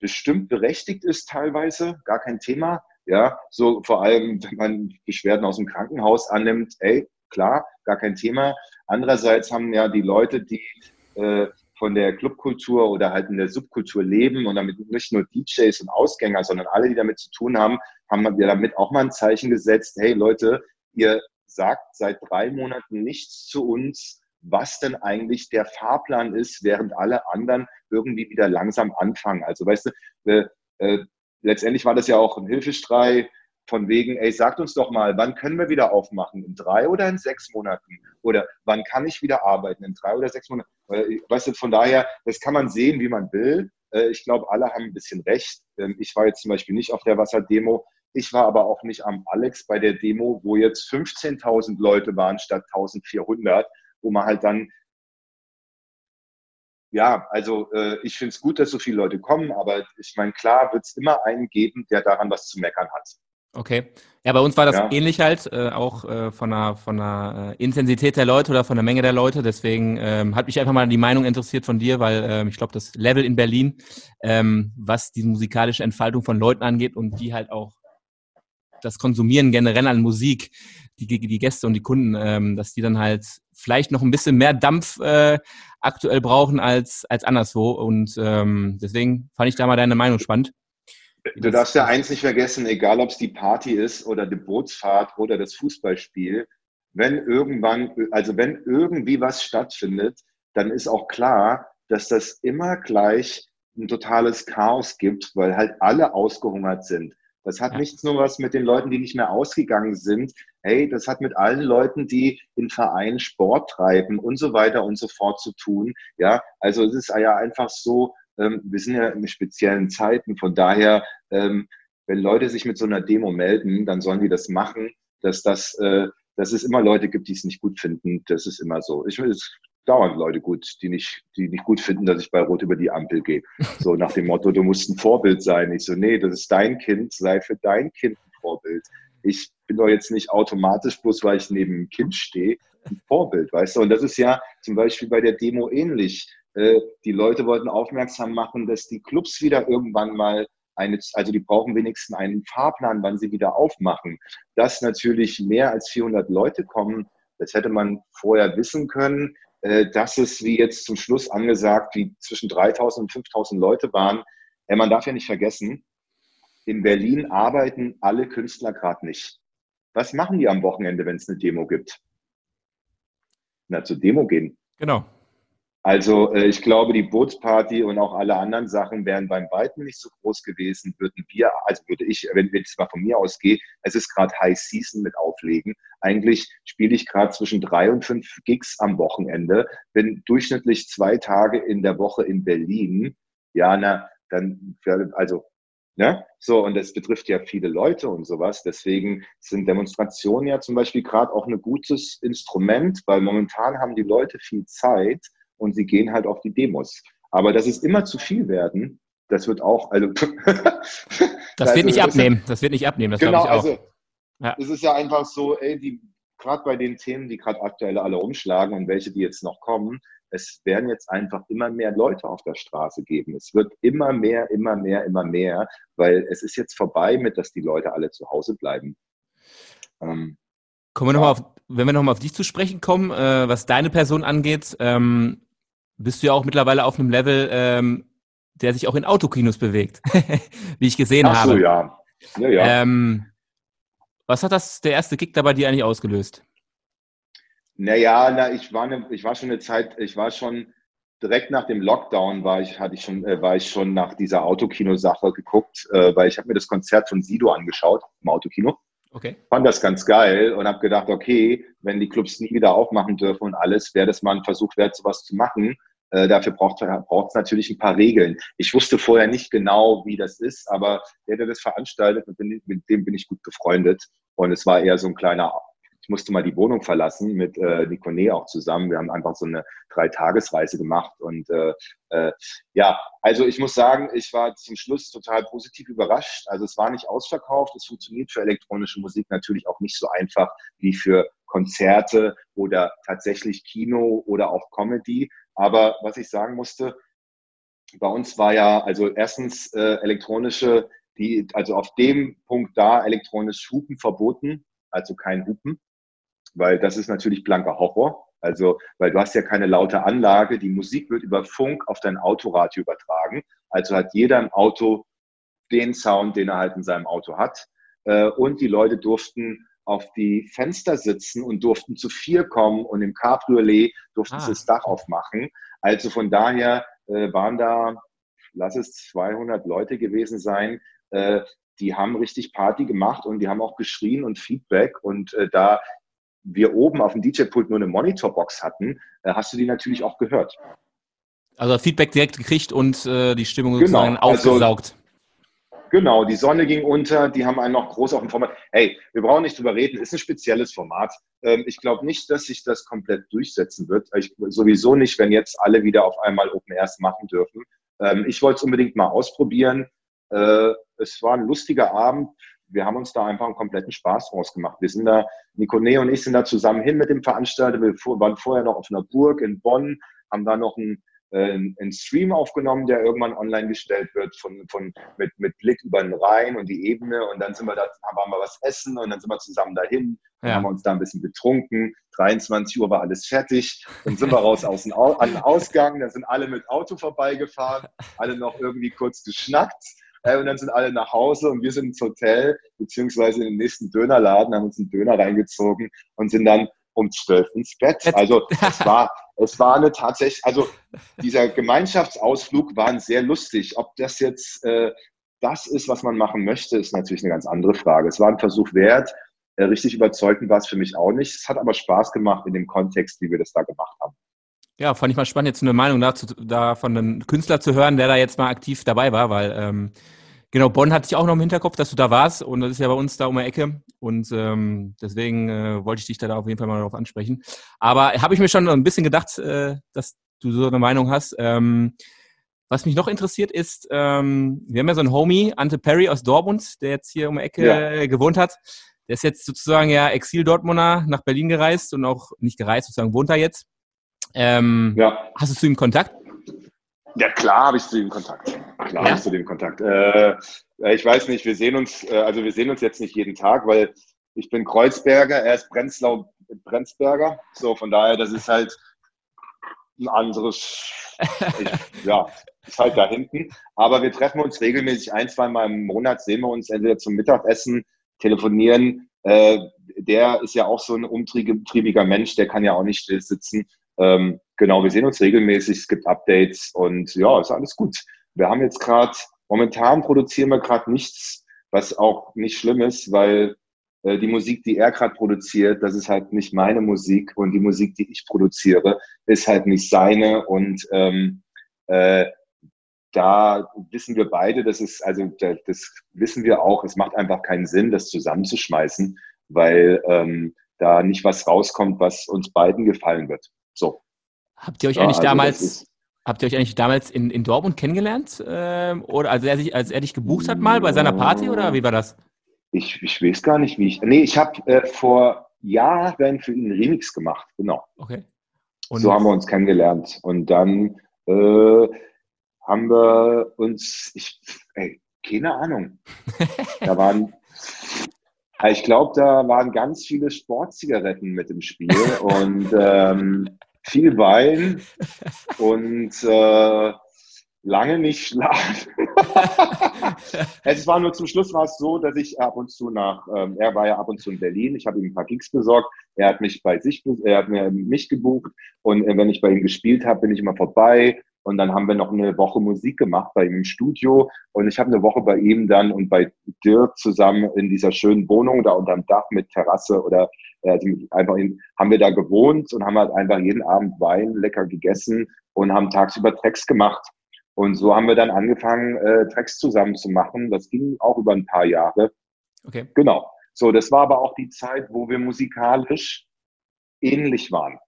bestimmt berechtigt ist teilweise, gar kein Thema. Ja, so vor allem, wenn man Beschwerden aus dem Krankenhaus annimmt, ey, klar, gar kein Thema. Andererseits haben ja die Leute, die äh, von der Clubkultur oder halt in der Subkultur leben und damit nicht nur DJs und Ausgänger, sondern alle, die damit zu tun haben, haben wir damit auch mal ein Zeichen gesetzt, hey Leute, ihr sagt seit drei Monaten nichts zu uns, was denn eigentlich der Fahrplan ist, während alle anderen irgendwie wieder langsam anfangen. Also weißt du, äh, äh, letztendlich war das ja auch ein Hilfestrei von wegen, ey, sagt uns doch mal, wann können wir wieder aufmachen? In drei oder in sechs Monaten? Oder wann kann ich wieder arbeiten? In drei oder sechs Monaten? Äh, weißt du, von daher, das kann man sehen, wie man will. Äh, ich glaube, alle haben ein bisschen recht. Ähm, ich war jetzt zum Beispiel nicht auf der Wasserdemo. Ich war aber auch nicht am Alex bei der Demo, wo jetzt 15.000 Leute waren statt 1.400 wo man halt dann, ja, also äh, ich finde es gut, dass so viele Leute kommen, aber ich meine, klar wird es immer einen geben, der daran was zu meckern hat. Okay. Ja, bei uns war das ja. ähnlich halt, äh, auch äh, von der, von der äh, Intensität der Leute oder von der Menge der Leute. Deswegen ähm, hat mich einfach mal die Meinung interessiert von dir, weil ähm, ich glaube, das Level in Berlin, ähm, was die musikalische Entfaltung von Leuten angeht und die halt auch das Konsumieren generell an Musik, die, die Gäste und die Kunden, ähm, dass die dann halt vielleicht noch ein bisschen mehr Dampf äh, aktuell brauchen als, als anderswo. Und ähm, deswegen fand ich da mal deine Meinung spannend. Du darfst ja eins nicht vergessen, egal ob es die Party ist oder die Bootsfahrt oder das Fußballspiel, wenn irgendwann, also wenn irgendwie was stattfindet, dann ist auch klar, dass das immer gleich ein totales Chaos gibt, weil halt alle ausgehungert sind. Das hat ja. nichts nur was mit den Leuten, die nicht mehr ausgegangen sind. Hey, das hat mit allen Leuten, die in Vereinen Sport treiben und so weiter und so fort zu tun. Ja, also es ist ja einfach so, ähm, wir sind ja in speziellen Zeiten. Von daher, ähm, wenn Leute sich mit so einer Demo melden, dann sollen die das machen. Dass das, äh, dass es immer Leute gibt, die es nicht gut finden, das ist immer so. Ich, es dauernd Leute gut, die nicht, die nicht gut finden, dass ich bei Rot über die Ampel gehe. So nach dem Motto, du musst ein Vorbild sein. Ich so, nee, das ist dein Kind, sei für dein Kind ein Vorbild. Ich bin doch jetzt nicht automatisch, bloß weil ich neben dem Kind stehe, ein Vorbild, weißt du? Und das ist ja zum Beispiel bei der Demo ähnlich. Äh, die Leute wollten aufmerksam machen, dass die Clubs wieder irgendwann mal eine, also die brauchen wenigstens einen Fahrplan, wann sie wieder aufmachen. Dass natürlich mehr als 400 Leute kommen, das hätte man vorher wissen können. Äh, dass es, wie jetzt zum Schluss angesagt, wie zwischen 3000 und 5000 Leute waren. Äh, man darf ja nicht vergessen, in Berlin arbeiten alle Künstler gerade nicht. Was machen die am Wochenende, wenn es eine Demo gibt? Na, zur Demo gehen. Genau. Also äh, ich glaube, die Bootsparty und auch alle anderen Sachen wären beim Weitem nicht so groß gewesen, würden wir, also würde ich, wenn ich mal von mir ausgehe, es ist gerade High Season mit Auflegen. Eigentlich spiele ich gerade zwischen drei und fünf Gigs am Wochenende, bin durchschnittlich zwei Tage in der Woche in Berlin. Ja, na, dann, also Ne? So, und das betrifft ja viele Leute und sowas. Deswegen sind Demonstrationen ja zum Beispiel gerade auch ein gutes Instrument, weil momentan haben die Leute viel Zeit und sie gehen halt auf die Demos. Aber dass es immer zu viel werden, das wird auch, also. das also, wird nicht abnehmen, das wird nicht abnehmen, das genau, ich auch. Also, ja. es ist ja einfach so, ey, die, gerade bei den Themen, die gerade aktuell alle umschlagen und welche, die jetzt noch kommen, es werden jetzt einfach immer mehr Leute auf der Straße geben. Es wird immer mehr, immer mehr, immer mehr, weil es ist jetzt vorbei mit, dass die Leute alle zu Hause bleiben. Ähm, Kommen wir noch mal auf, wenn wir nochmal auf dich zu sprechen kommen, äh, was deine Person angeht, ähm, bist du ja auch mittlerweile auf einem Level, ähm, der sich auch in Autokinos bewegt, wie ich gesehen Ach so, habe. ja. ja, ja. Ähm, was hat das der erste Gig da bei dir eigentlich ausgelöst? Naja, na, ich war ne, ich war schon eine Zeit, ich war schon direkt nach dem Lockdown war ich, hatte ich schon, äh, war ich schon nach dieser Autokino-Sache geguckt, äh, weil ich habe mir das Konzert von Sido angeschaut im Autokino. Okay. Fand das ganz geil und habe gedacht, okay, wenn die Clubs nie wieder aufmachen dürfen und alles, wäre das mal ein Versuch wert, sowas zu machen. Äh, dafür braucht es natürlich ein paar Regeln. Ich wusste vorher nicht genau, wie das ist, aber der, der das veranstaltet, mit dem, mit dem bin ich gut befreundet. Und es war eher so ein kleiner ich musste mal die Wohnung verlassen mit äh, Nicone auch zusammen. Wir haben einfach so eine Dreitagesreise gemacht. Und äh, äh, ja, also ich muss sagen, ich war zum Schluss total positiv überrascht. Also es war nicht ausverkauft. Es funktioniert für elektronische Musik natürlich auch nicht so einfach wie für Konzerte oder tatsächlich Kino oder auch Comedy. Aber was ich sagen musste, bei uns war ja, also erstens äh, elektronische, die, also auf dem Punkt da elektronisch Hupen verboten, also kein Hupen weil das ist natürlich blanker Horror. Also, weil du hast ja keine laute Anlage, die Musik wird über Funk auf dein Autoradio übertragen. Also hat jeder im Auto den Sound, den er halt in seinem Auto hat. Äh, und die Leute durften auf die Fenster sitzen und durften zu vier kommen und im Cabriolet durften ah. sie das Dach aufmachen. Also von daher äh, waren da, lass es 200 Leute gewesen sein, äh, die haben richtig Party gemacht und die haben auch geschrien und Feedback und äh, da wir oben auf dem DJ-Pult nur eine Monitorbox hatten, äh, hast du die natürlich auch gehört. Also Feedback direkt gekriegt und äh, die Stimmung genau, sozusagen also, aufgesaugt. Genau, die Sonne ging unter, die haben einen noch groß auf dem Format. Hey, wir brauchen nicht drüber reden, ist ein spezielles Format. Ähm, ich glaube nicht, dass sich das komplett durchsetzen wird. Ich, sowieso nicht, wenn jetzt alle wieder auf einmal Open Airs machen dürfen. Ähm, ich wollte es unbedingt mal ausprobieren. Äh, es war ein lustiger Abend wir haben uns da einfach einen kompletten Spaß draus gemacht. Wir sind da, Nicone und ich sind da zusammen hin mit dem Veranstalter. Wir waren vorher noch auf einer Burg in Bonn, haben da noch einen, äh, einen Stream aufgenommen, der irgendwann online gestellt wird, von, von, mit, mit Blick über den Rhein und die Ebene. Und dann sind wir da, haben wir was essen und dann sind wir zusammen dahin. Ja. haben wir uns da ein bisschen betrunken. 23 Uhr war alles fertig. Dann sind wir raus aus dem Au an den Ausgang. Dann sind alle mit Auto vorbeigefahren, alle noch irgendwie kurz geschnackt. Und dann sind alle nach Hause und wir sind ins Hotel, beziehungsweise in den nächsten Dönerladen, haben uns einen Döner reingezogen und sind dann um zwölf ins Bett. Also es war, es war eine tatsächlich, also dieser Gemeinschaftsausflug war sehr lustig. Ob das jetzt äh, das ist, was man machen möchte, ist natürlich eine ganz andere Frage. Es war ein Versuch wert. Äh, richtig überzeugend war es für mich auch nicht. Es hat aber Spaß gemacht in dem Kontext, wie wir das da gemacht haben. Ja, fand ich mal spannend, jetzt eine Meinung dazu, da von einem Künstler zu hören, der da jetzt mal aktiv dabei war, weil ähm, genau, Bonn hatte ich auch noch im Hinterkopf, dass du da warst und das ist ja bei uns da um die Ecke und ähm, deswegen äh, wollte ich dich da auf jeden Fall mal darauf ansprechen. Aber habe ich mir schon ein bisschen gedacht, äh, dass du so eine Meinung hast. Ähm, was mich noch interessiert ist, ähm, wir haben ja so einen Homie, Ante Perry aus Dortmund, der jetzt hier um die Ecke ja. gewohnt hat. Der ist jetzt sozusagen ja Exil-Dortmunder nach Berlin gereist und auch nicht gereist, sozusagen wohnt er jetzt. Ähm, ja. Hast du zu ihm Kontakt? Ja, klar habe ich zu ihm Kontakt. Klar ja? habe ich zu dem Kontakt. Äh, ich weiß nicht, wir sehen uns, äh, also wir sehen uns jetzt nicht jeden Tag, weil ich bin Kreuzberger, er ist Brenzlau, Brenzberger. So, von daher, das ist halt ein anderes, ich, ja, ist halt da hinten. Aber wir treffen uns regelmäßig ein, zwei Mal im Monat, sehen wir uns entweder zum Mittagessen, telefonieren. Äh, der ist ja auch so ein umtriebiger Mensch, der kann ja auch nicht still sitzen. Ähm, genau, wir sehen uns regelmäßig, es gibt Updates und ja, ist alles gut. Wir haben jetzt gerade, momentan produzieren wir gerade nichts, was auch nicht schlimm ist, weil äh, die Musik, die er gerade produziert, das ist halt nicht meine Musik und die Musik, die ich produziere, ist halt nicht seine und ähm, äh, da wissen wir beide, das ist, also das wissen wir auch, es macht einfach keinen Sinn, das zusammenzuschmeißen, weil ähm, da nicht was rauskommt, was uns beiden gefallen wird. So. Habt ihr euch ja, eigentlich also damals, habt ihr euch eigentlich damals in, in Dortmund kennengelernt? Ähm, oder als er, sich, als er dich gebucht hat mal bei seiner Party oder wie war das? Ich, ich weiß gar nicht, wie ich. Nee, ich habe äh, vor Jahren für ihn Remix gemacht, genau. Okay. Und so haben wir uns kennengelernt. Und dann äh, haben wir uns, ich, ey, keine Ahnung. da waren, ich glaube, da waren ganz viele Sportzigaretten mit im Spiel und ähm, viel Wein und äh, lange nicht schlafen. es war nur zum Schluss war es so, dass ich ab und zu nach, ähm, er war ja ab und zu in Berlin, ich habe ihm ein paar Gigs besorgt, er hat mich bei sich, er hat mir mich gebucht und äh, wenn ich bei ihm gespielt habe, bin ich immer vorbei und dann haben wir noch eine Woche Musik gemacht bei ihm im Studio. Und ich habe eine Woche bei ihm dann und bei Dirk zusammen in dieser schönen Wohnung da unterm Dach mit Terrasse oder äh, einfach in, haben wir da gewohnt und haben halt einfach jeden Abend Wein lecker gegessen und haben tagsüber Tracks gemacht. Und so haben wir dann angefangen, äh, Tracks zusammen zu machen. Das ging auch über ein paar Jahre. Okay. Genau. So, das war aber auch die Zeit, wo wir musikalisch ähnlich waren.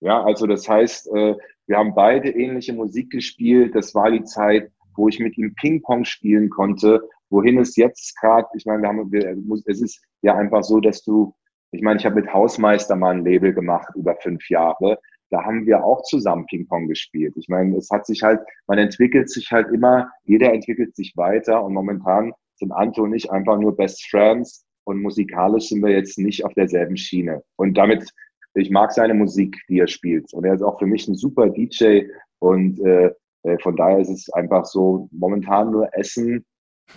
Ja, also das heißt, äh, wir haben beide ähnliche Musik gespielt. Das war die Zeit, wo ich mit ihm Ping-Pong spielen konnte. Wohin es jetzt gerade, ich meine, wir haben, wir, es ist ja einfach so, dass du, ich meine, ich habe mit Hausmeister mal ein Label gemacht über fünf Jahre. Da haben wir auch zusammen Ping-Pong gespielt. Ich meine, es hat sich halt, man entwickelt sich halt immer, jeder entwickelt sich weiter und momentan sind Anto und ich einfach nur Best Friends und musikalisch sind wir jetzt nicht auf derselben Schiene. Und damit ich mag seine Musik, die er spielt. Und er ist auch für mich ein super DJ. Und äh, äh, von daher ist es einfach so momentan nur Essen,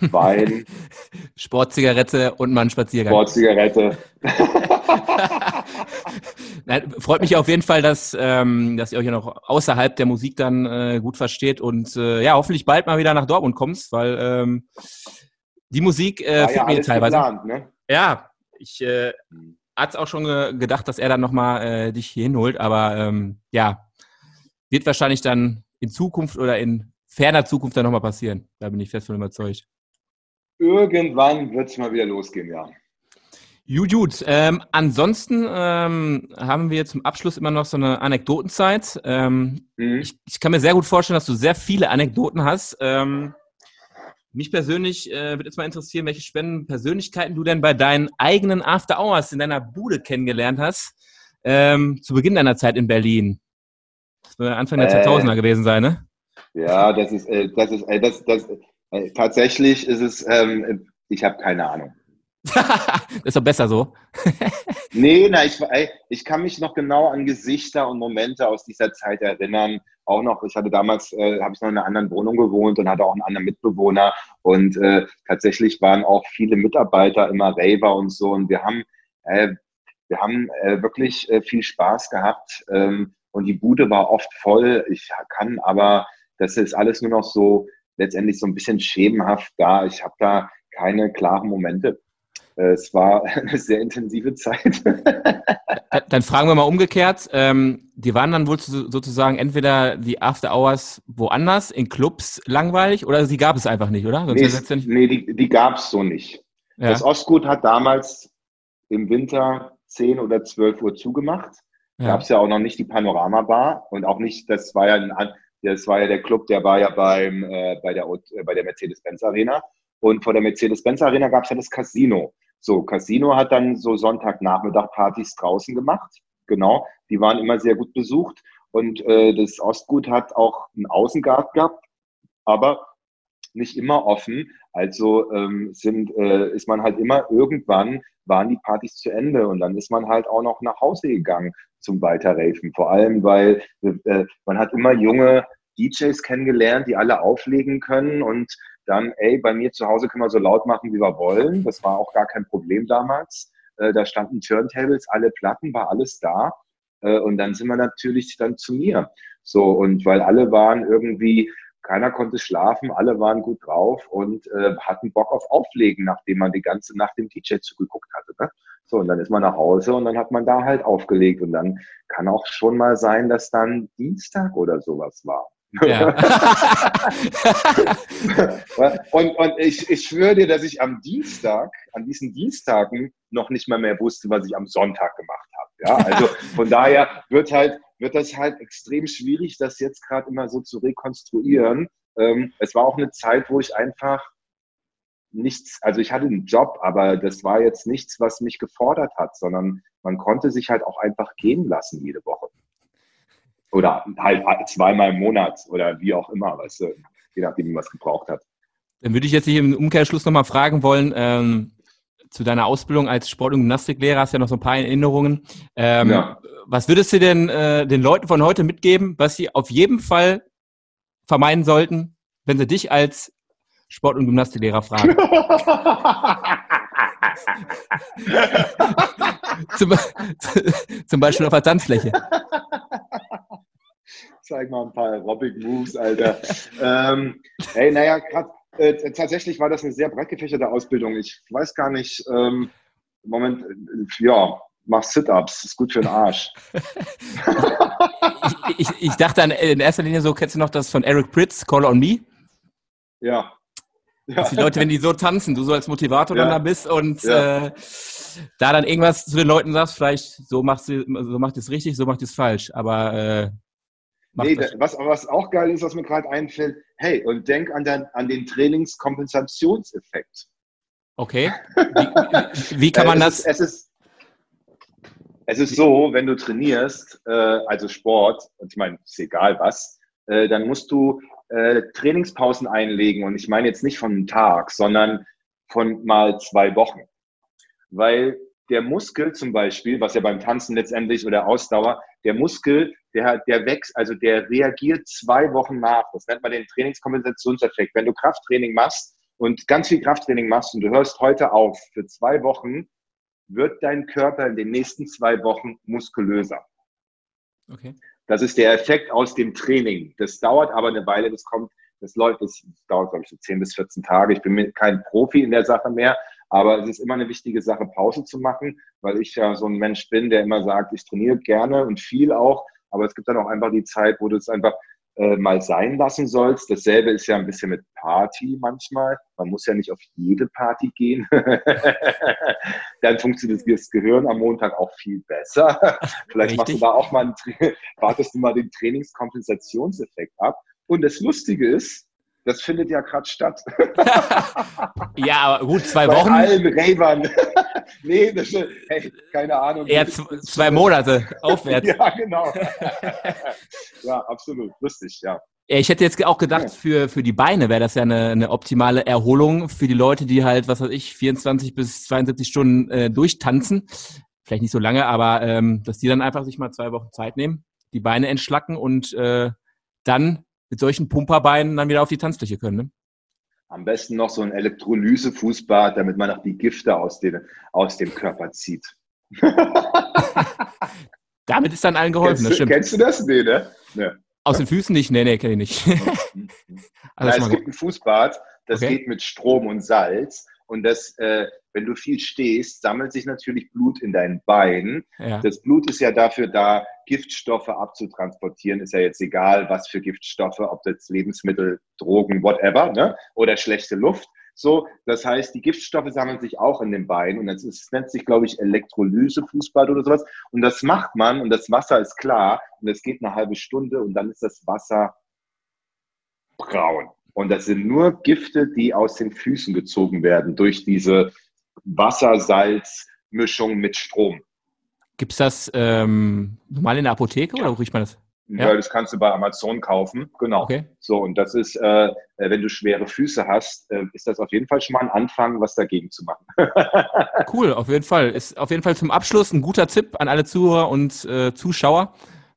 Wein. Sportzigarette und mal ein Spaziergang. Sportzigarette. Nein, freut mich auf jeden Fall, dass, ähm, dass ihr euch ja noch außerhalb der Musik dann äh, gut versteht und äh, ja, hoffentlich bald mal wieder nach Dortmund kommst, weil ähm, die Musik äh, ja, fehlt ja, mir teilweise. Geplant, ne? Ja, ich äh, hm hat auch schon gedacht, dass er dann nochmal äh, dich hier hinholt, aber ähm, ja, wird wahrscheinlich dann in Zukunft oder in ferner Zukunft dann nochmal passieren. Da bin ich fest von überzeugt. Irgendwann wird es mal wieder losgehen, ja. Gut, gut. Ähm, ansonsten ähm, haben wir zum Abschluss immer noch so eine Anekdotenzeit. Ähm, mhm. ich, ich, kann mir sehr gut vorstellen, dass du sehr viele Anekdoten hast. Ähm, mich persönlich äh, würde jetzt mal interessieren, welche spannenden Persönlichkeiten du denn bei deinen eigenen After Hours in deiner Bude kennengelernt hast, ähm, zu Beginn deiner Zeit in Berlin. Das wird Anfang der äh, 2000er gewesen sein, ne? Ja, das ist, äh, das ist, äh, das, das, äh, tatsächlich ist es, ähm, ich habe keine Ahnung. das ist doch besser so. nee, na, ich, ich kann mich noch genau an Gesichter und Momente aus dieser Zeit erinnern. Auch noch, ich hatte damals, äh, habe ich noch in einer anderen Wohnung gewohnt und hatte auch einen anderen Mitbewohner. Und äh, tatsächlich waren auch viele Mitarbeiter immer Raver und so. Und wir haben, äh, wir haben äh, wirklich äh, viel Spaß gehabt ähm, und die Bude war oft voll. Ich kann aber, das ist alles nur noch so letztendlich so ein bisschen schemenhaft da. Ich habe da keine klaren Momente. Äh, es war eine sehr intensive Zeit. dann fragen wir mal umgekehrt. Ähm, die waren dann wohl sozusagen entweder die After Hours woanders, in Clubs langweilig oder sie gab es einfach nicht, oder? Sonst nee, ja nicht... nee die, die gab es so nicht. Ja. Das Ostgut hat damals im Winter 10 oder 12 Uhr zugemacht. Ja. Gab es ja auch noch nicht die Panorama-Bar und auch nicht, das war ja ein, das war ja der Club, der war ja beim, äh, bei der, äh, bei der Mercedes-Benz Arena. Und vor der Mercedes-Benz Arena gab es ja das Casino. So, Casino hat dann so Sonntagnachmittag Partys draußen gemacht. Genau, die waren immer sehr gut besucht. Und äh, das Ostgut hat auch einen Außengarten gehabt, aber nicht immer offen. Also ähm, sind, äh, ist man halt immer irgendwann waren die Partys zu Ende und dann ist man halt auch noch nach Hause gegangen zum Weiterraven. Vor allem, weil äh, man hat immer junge DJs kennengelernt, die alle auflegen können und dann, ey, bei mir zu Hause können wir so laut machen, wie wir wollen. Das war auch gar kein Problem damals. Äh, da standen Turntables, alle Platten, war alles da. Äh, und dann sind wir natürlich dann zu mir. So, und weil alle waren irgendwie keiner konnte schlafen, alle waren gut drauf und äh, hatten Bock auf Auflegen, nachdem man die ganze Nacht dem DJ zugeguckt hatte. Ne? So, und dann ist man nach Hause und dann hat man da halt aufgelegt. Und dann kann auch schon mal sein, dass dann Dienstag oder sowas war. Ja. und und ich, ich schwöre dir, dass ich am Dienstag, an diesen Dienstagen noch nicht mal mehr wusste, was ich am Sonntag gemacht habe. Ja, also von daher wird halt wird das halt extrem schwierig, das jetzt gerade immer so zu rekonstruieren. Ähm, es war auch eine Zeit, wo ich einfach nichts, also ich hatte einen Job, aber das war jetzt nichts, was mich gefordert hat, sondern man konnte sich halt auch einfach gehen lassen jede Woche. Oder halt zweimal im Monat oder wie auch immer, weißt du, je nachdem, wie man es gebraucht hat. Dann würde ich jetzt hier im Umkehrschluss nochmal fragen wollen, ähm, zu deiner Ausbildung als Sport- und Gymnastiklehrer hast du ja noch so ein paar Erinnerungen. Ähm, ja was würdest du denn äh, den Leuten von heute mitgeben, was sie auf jeden Fall vermeiden sollten, wenn sie dich als Sport- und Gymnastiklehrer fragen? zum, zum, Beispiel auf der Tanzfläche. Zeig mal ein paar Aerobic-Moves, Alter. ähm, hey, naja, grad, äh, tatsächlich war das eine sehr breit gefächerte Ausbildung. Ich weiß gar nicht, ähm, Moment, äh, ja, mach Sit-Ups, ist gut für den Arsch. ich, ich, ich, dachte an, in erster Linie so, kennst du noch das von Eric Pritz, Call on Me? Ja. ja. Dass die Leute, wenn die so tanzen, du so als Motivator ja. dann da bist und ja. äh, da dann irgendwas zu den Leuten sagst, vielleicht so machst du, so macht es richtig, so macht es falsch, aber äh, Nee, was, was auch geil ist, was mir gerade einfällt, hey, und denk an, den, an den Trainingskompensationseffekt. Okay. Wie, wie kann man es das? Ist, es ist, es ist so, wenn du trainierst, äh, also Sport, und ich meine, ist egal was, äh, dann musst du äh, Trainingspausen einlegen. Und ich meine jetzt nicht von einem Tag, sondern von mal zwei Wochen. Weil der Muskel zum Beispiel, was ja beim Tanzen letztendlich oder Ausdauer, der Muskel, der, der wächst, also der reagiert zwei Wochen nach. Das nennt man den Trainingskompensationseffekt. Wenn du Krafttraining machst und ganz viel Krafttraining machst und du hörst heute auf für zwei Wochen, wird dein Körper in den nächsten zwei Wochen muskulöser. Okay. Das ist der Effekt aus dem Training. Das dauert aber eine Weile, das kommt, das läuft, das dauert, glaube ich, so 10 bis 14 Tage. Ich bin kein Profi in der Sache mehr, aber es ist immer eine wichtige Sache, Pause zu machen, weil ich ja so ein Mensch bin, der immer sagt, ich trainiere gerne und viel auch, aber es gibt dann auch einfach die Zeit, wo du es einfach äh, mal sein lassen sollst. Dasselbe ist ja ein bisschen mit Party manchmal. Man muss ja nicht auf jede Party gehen. Dann funktioniert das Gehirn am Montag auch viel besser. Vielleicht Richtig. machst du da auch mal, einen, wartest du mal den Trainingskompensationseffekt ab. Und das Lustige ist, das findet ja gerade statt. ja, aber gut, zwei Bei Wochen. Bei allen Ravern. Nee, das ist, hey, keine Ahnung. Eher zwei Monate aufwärts. ja, genau. ja, absolut. Lustig, ja. Ja, ich hätte jetzt auch gedacht, für, für die Beine wäre das ja eine, eine optimale Erholung für die Leute, die halt, was weiß ich, 24 bis 72 Stunden äh, durchtanzen. Vielleicht nicht so lange, aber ähm, dass die dann einfach sich mal zwei Wochen Zeit nehmen, die Beine entschlacken und äh, dann mit solchen Pumperbeinen dann wieder auf die Tanzfläche können. Ne? Am besten noch so ein Elektrolyse-Fußbad, damit man auch die Gifte aus, den, aus dem Körper zieht. Damit ist dann allen geholfen, kennst, das stimmt. Kennst du das? Nee, ne? Nee. Aus den Füßen nicht? Nee, nee, kenne ich nicht. Na, es gibt ein Fußbad, das Okay. geht mit Strom und Salz. Und das, äh, wenn du viel stehst, sammelt sich natürlich Blut in deinen Beinen. ja. Das Blut ist ja dafür da, Giftstoffe abzutransportieren. Ist ja jetzt egal, was für Giftstoffe, ob das Lebensmittel, Drogen, whatever, ne? oder schlechte Luft. So, das heißt, die Giftstoffe sammeln sich auch in den Beinen und das, ist, das nennt sich, glaube ich, Elektrolyse, Fußbad oder sowas. Und das macht man und das Wasser ist klar und das geht eine halbe Stunde und dann ist das Wasser braun. Und das sind nur Gifte, die aus den Füßen gezogen werden durch diese Wasser-Salz-Mischung mit Strom. Gibt es das ähm, normal in der Apotheke oder wo riecht man das? Ja. Ja. das kannst du bei Amazon kaufen. Genau. Okay. So, und das ist, äh, äh, wenn du schwere Füße hast, äh, ist das auf jeden Fall schon mal ein Anfang, was dagegen zu machen. Cool, auf jeden Fall. Ist auf jeden Fall zum Abschluss ein guter Tipp an alle Zuhörer und äh, Zuschauer.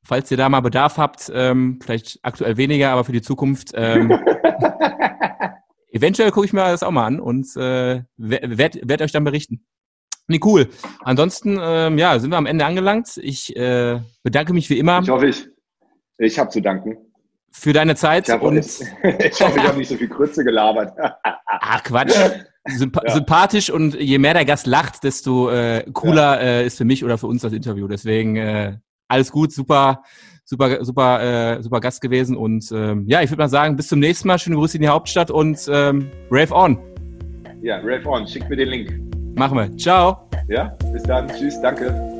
Falls ihr da mal Bedarf habt, ähm, vielleicht aktuell weniger, aber für die Zukunft. Ähm, eventuell gucke ich mir das auch mal an und äh, werde werd, euch dann berichten. Nee, cool. Ansonsten, ähm, ja, sind wir am Ende angelangt. Ich äh, bedanke mich wie immer Ich hoffe, ich, ich habe zu danken. für deine Zeit Ich, hab, und ich, ich hoffe, ich habe nicht so viel Grütze gelabert. ach Quatsch. Sympa Ja. Sympathisch und je mehr der Gast lacht, desto äh, cooler äh, ist für mich oder für uns das Interview. Deswegen äh, alles gut, super, super, super, äh, super Gast gewesen und ähm, ja, ich würde mal sagen, bis zum nächsten Mal. Schöne Grüße in die Hauptstadt und ähm, Rave on. ja, Rave on, schick mir den Link. Machen wir. Ciao. Ja, bis dann. Tschüss, danke.